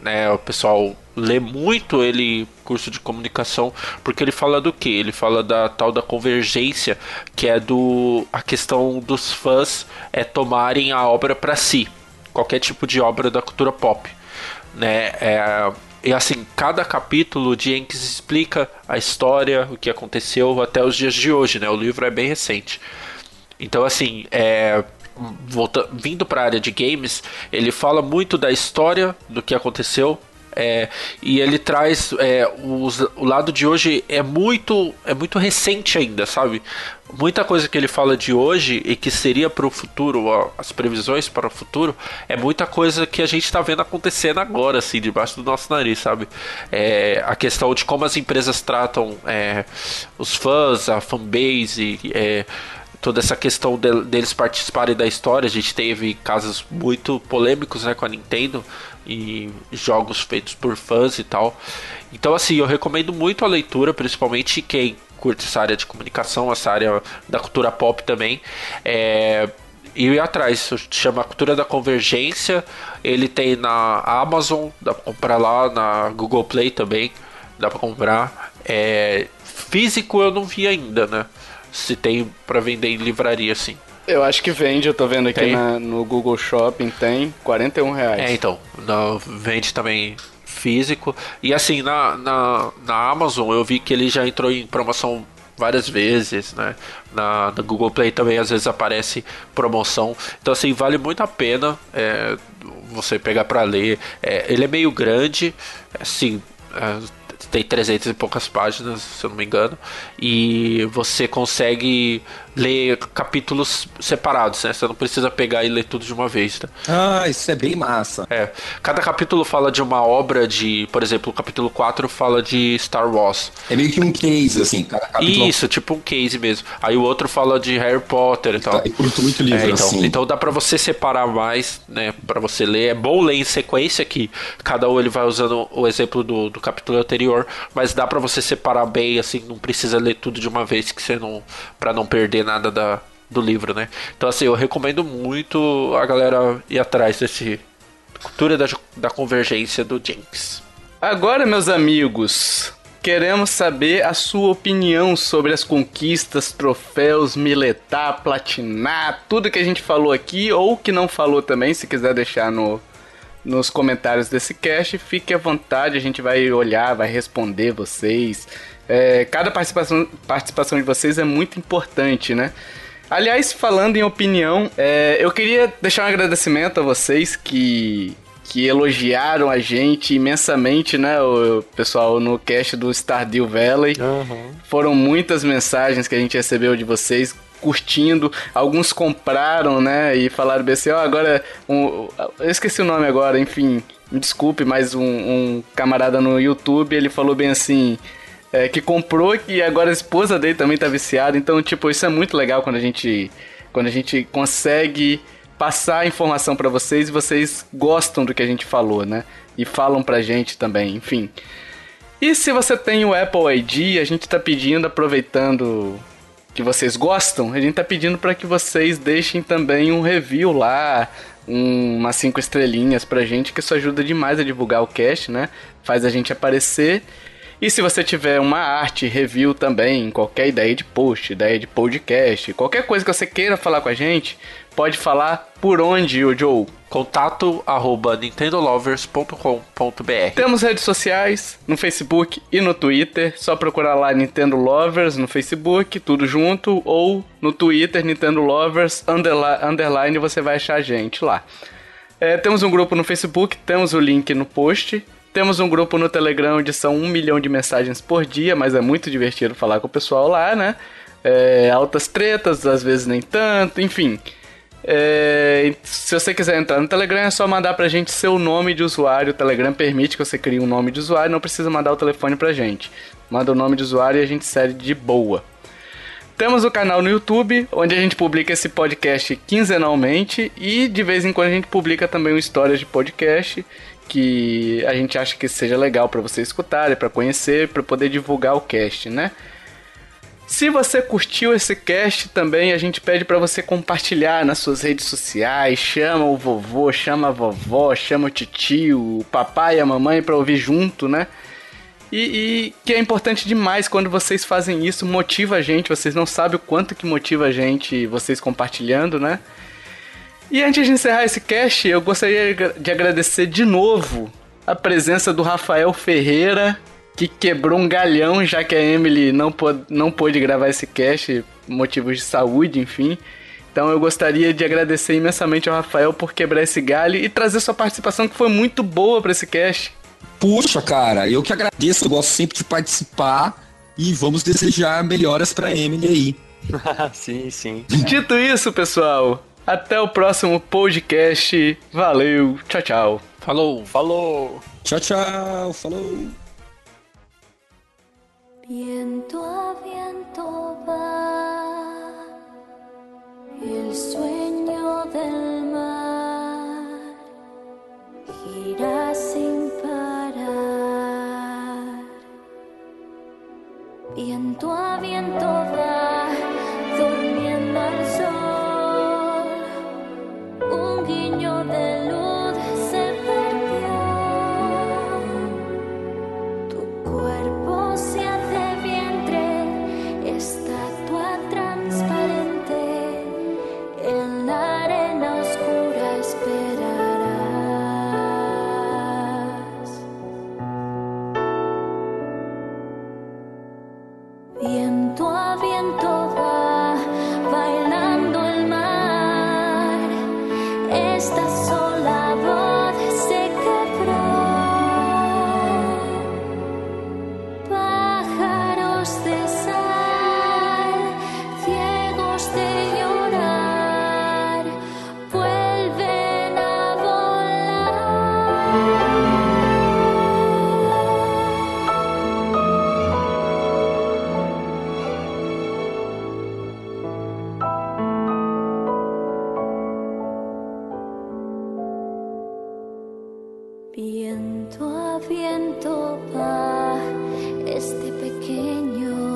Né, o pessoal lê muito ele curso de comunicação porque ele fala do que ele fala da tal da convergência que é do a questão dos fãs é tomarem a obra para si qualquer tipo de obra da cultura pop né? É, e assim, cada capítulo de Jenkins explica a história, o que aconteceu até os dias de hoje, né? O livro é bem recente. Então, assim, é, volta, vindo para a área de games, ele fala muito da história do que aconteceu é, e ele traz é, os, o lado de hoje é muito é muito recente ainda, sabe? Muita coisa que ele fala de hoje e que seria para o futuro, ó, as previsões para o futuro, é muita coisa que a gente está vendo acontecendo agora, assim, debaixo do nosso nariz, sabe? É, a questão de como as empresas tratam é, os fãs, a fanbase, é, toda essa questão de, deles participarem da história. A gente teve casos muito polêmicos né, com a Nintendo e jogos feitos por fãs e tal. Então, assim, eu recomendo muito a leitura, principalmente quem curte essa área de comunicação, essa área da cultura pop também. É, e ir atrás, chama Cultura da Convergência. Ele tem na Amazon, dá pra comprar lá, na Google Play também, dá pra comprar. É, físico eu não vi ainda, né? se tem para vender em livraria, assim. Eu acho que vende, eu tô vendo aqui na, no Google Shopping, tem 41 reais. É, então, no, vende também físico. E assim, na, na, na Amazon eu vi que ele já entrou em promoção várias vezes, né? Na, na, Google Play também às vezes aparece promoção. Então assim, vale muito a pena é, você pegar para ler. É, ele é meio grande, assim, é, tem 300 e poucas páginas, se eu não me engano, e você consegue ler capítulos separados, né? Você não precisa pegar e ler tudo de uma vez, tá? Ah, isso é bem massa. É. Cada capítulo fala de uma obra de, por exemplo, o capítulo 4 fala de Star Wars. É meio que um case, assim, cada capítulo. Isso, tipo um case mesmo. Aí o outro fala de Harry Potter e tal. Eu curto muito livro é, então, assim. Então dá para você separar mais, né, para você ler. É bom ler em sequência que cada um ele vai usando o exemplo do, do capítulo anterior, mas dá para você separar bem, assim, não precisa ler tudo de uma vez que você não para não perder nada da, do livro, né? Então, assim, eu recomendo muito a galera ir atrás desse Cultura da, da Convergência do Jenks. Agora, meus amigos, queremos saber a sua opinião sobre as conquistas, troféus, miletar, platinar, tudo que a gente falou aqui ou que não falou também, se quiser deixar no, nos comentários desse cast, fique à vontade, a gente vai olhar, vai responder vocês. É, cada participação, participação de vocês é muito importante, né? Aliás, falando em opinião, é, eu queria deixar um agradecimento a vocês que, que elogiaram a gente imensamente, né, o, pessoal no cast do Stardew Valley. Uhum. Foram muitas mensagens que a gente recebeu de vocês curtindo. Alguns compraram, né, e falaram bem assim, ó, oh, agora... Um, eu esqueci o nome agora, enfim, me desculpe, mas um, um camarada no YouTube, ele falou bem assim é, que comprou e agora a esposa dele também tá viciada. Então, tipo, isso é muito legal quando a gente, quando a gente consegue passar a informação para vocês e vocês gostam do que a gente falou, né? E falam pra gente também, enfim. E se você tem o Apple ID, a gente tá pedindo, aproveitando que vocês gostam, a gente tá pedindo para que vocês deixem também um review lá, um, umas cinco estrelinhas pra gente, que isso ajuda demais a divulgar o cast, né? Faz a gente aparecer e se você tiver uma arte, review também, qualquer ideia de post, ideia de podcast, qualquer coisa que você queira falar com a gente, pode falar por onde, o Joe? Contato arroba nintendolovers.com.br Temos redes sociais no Facebook e no Twitter. Só procurar lá Nintendo Lovers no Facebook, tudo junto, ou no Twitter, Nintendo Lovers, underline, underline você vai achar a gente lá. É, temos um grupo no Facebook, temos o link no post. Temos um grupo no Telegram onde são um milhão de mensagens por dia, mas é muito divertido falar com o pessoal lá, né? É, altas tretas, às vezes nem tanto, enfim. É, se você quiser entrar no Telegram, é só mandar pra gente seu nome de usuário. O Telegram permite que você crie um nome de usuário, não precisa mandar o telefone pra gente. Manda o nome de usuário e a gente segue de boa. Temos o canal no YouTube, onde a gente publica esse podcast quinzenalmente e de vez em quando a gente publica também um histórias de podcast que a gente acha que seja legal para você escutar, para conhecer, para poder divulgar o cast, né? Se você curtiu esse cast também, a gente pede para você compartilhar nas suas redes sociais, chama o vovô, chama a vovó, chama o tio, o papai e a mamãe para ouvir junto, né? E, e, que é importante demais quando vocês fazem isso, motiva a gente, vocês não sabem o quanto que motiva a gente vocês compartilhando, né? E antes de encerrar esse cast, eu gostaria de agradecer de novo a presença do Rafael Ferreira, que quebrou um galhão, já que a Emily não, pôde, não pôde gravar esse cast, motivos de saúde, enfim. Então eu gostaria de agradecer imensamente ao Rafael por quebrar esse galho e trazer sua participação, que foi muito boa para esse cast. Puxa, cara, eu que agradeço, eu gosto sempre de participar e vamos desejar melhoras para Emily aí. [LAUGHS] sim, sim. Dito isso, pessoal, até o próximo podcast. Valeu, tchau, tchau. Falou. Falou. Tchau, tchau. Falou. Viento a viento va el sueño del mar, gira sin parar. Viento a viento va Viento a viento va este pequeño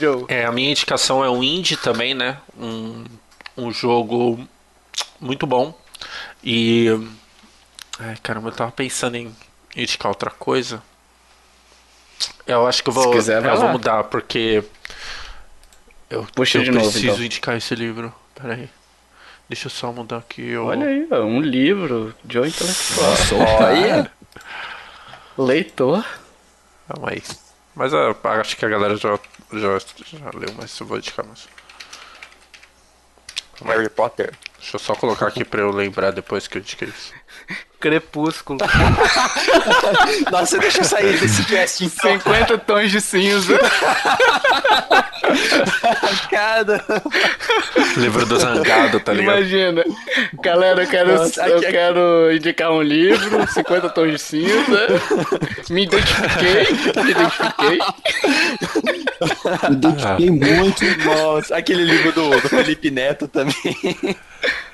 Joe. É, a minha indicação é um indie também, né? Um, um jogo muito bom. E. Ai, caramba, eu tava pensando em indicar outra coisa. Eu acho que eu vou, Se quiser, eu vou mudar, porque. Eu, Puxa eu de novo, preciso então. indicar esse livro. Pera aí. Deixa eu só mudar aqui. o- Olha aí, um livro, Joe intelectual. Aí. Leitor. Calma aí. Mas ah, acho que a galera já, já, já leu, mas eu vou indicar mais. Harry Potter. Deixa eu só colocar aqui pra eu lembrar depois que eu indiquei isso. Crepúsculo. [LAUGHS] Nossa, deixa eu sair desse cast então. 50 tons de cinza. Cada. Livro do Zangado, tá ligado? Imagina. Galera, eu quero, Nossa, eu aqui é- quero indicar um livro, 50 tons de cinza. Me identifiquei. Me identifiquei. Me identifiquei muito. Nossa, aquele livro do, do Felipe Neto também.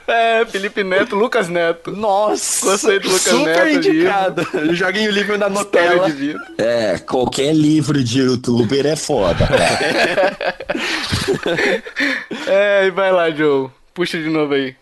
É, Felipe Neto, Lucas Neto. Nossa, Gostei do Lucas super Neto, indicado. Joguem o livro na Nutella. de vida. É, qualquer livro de youtuber é foda, cara. [LAUGHS] É, e vai lá, Joe. Puxa de novo aí.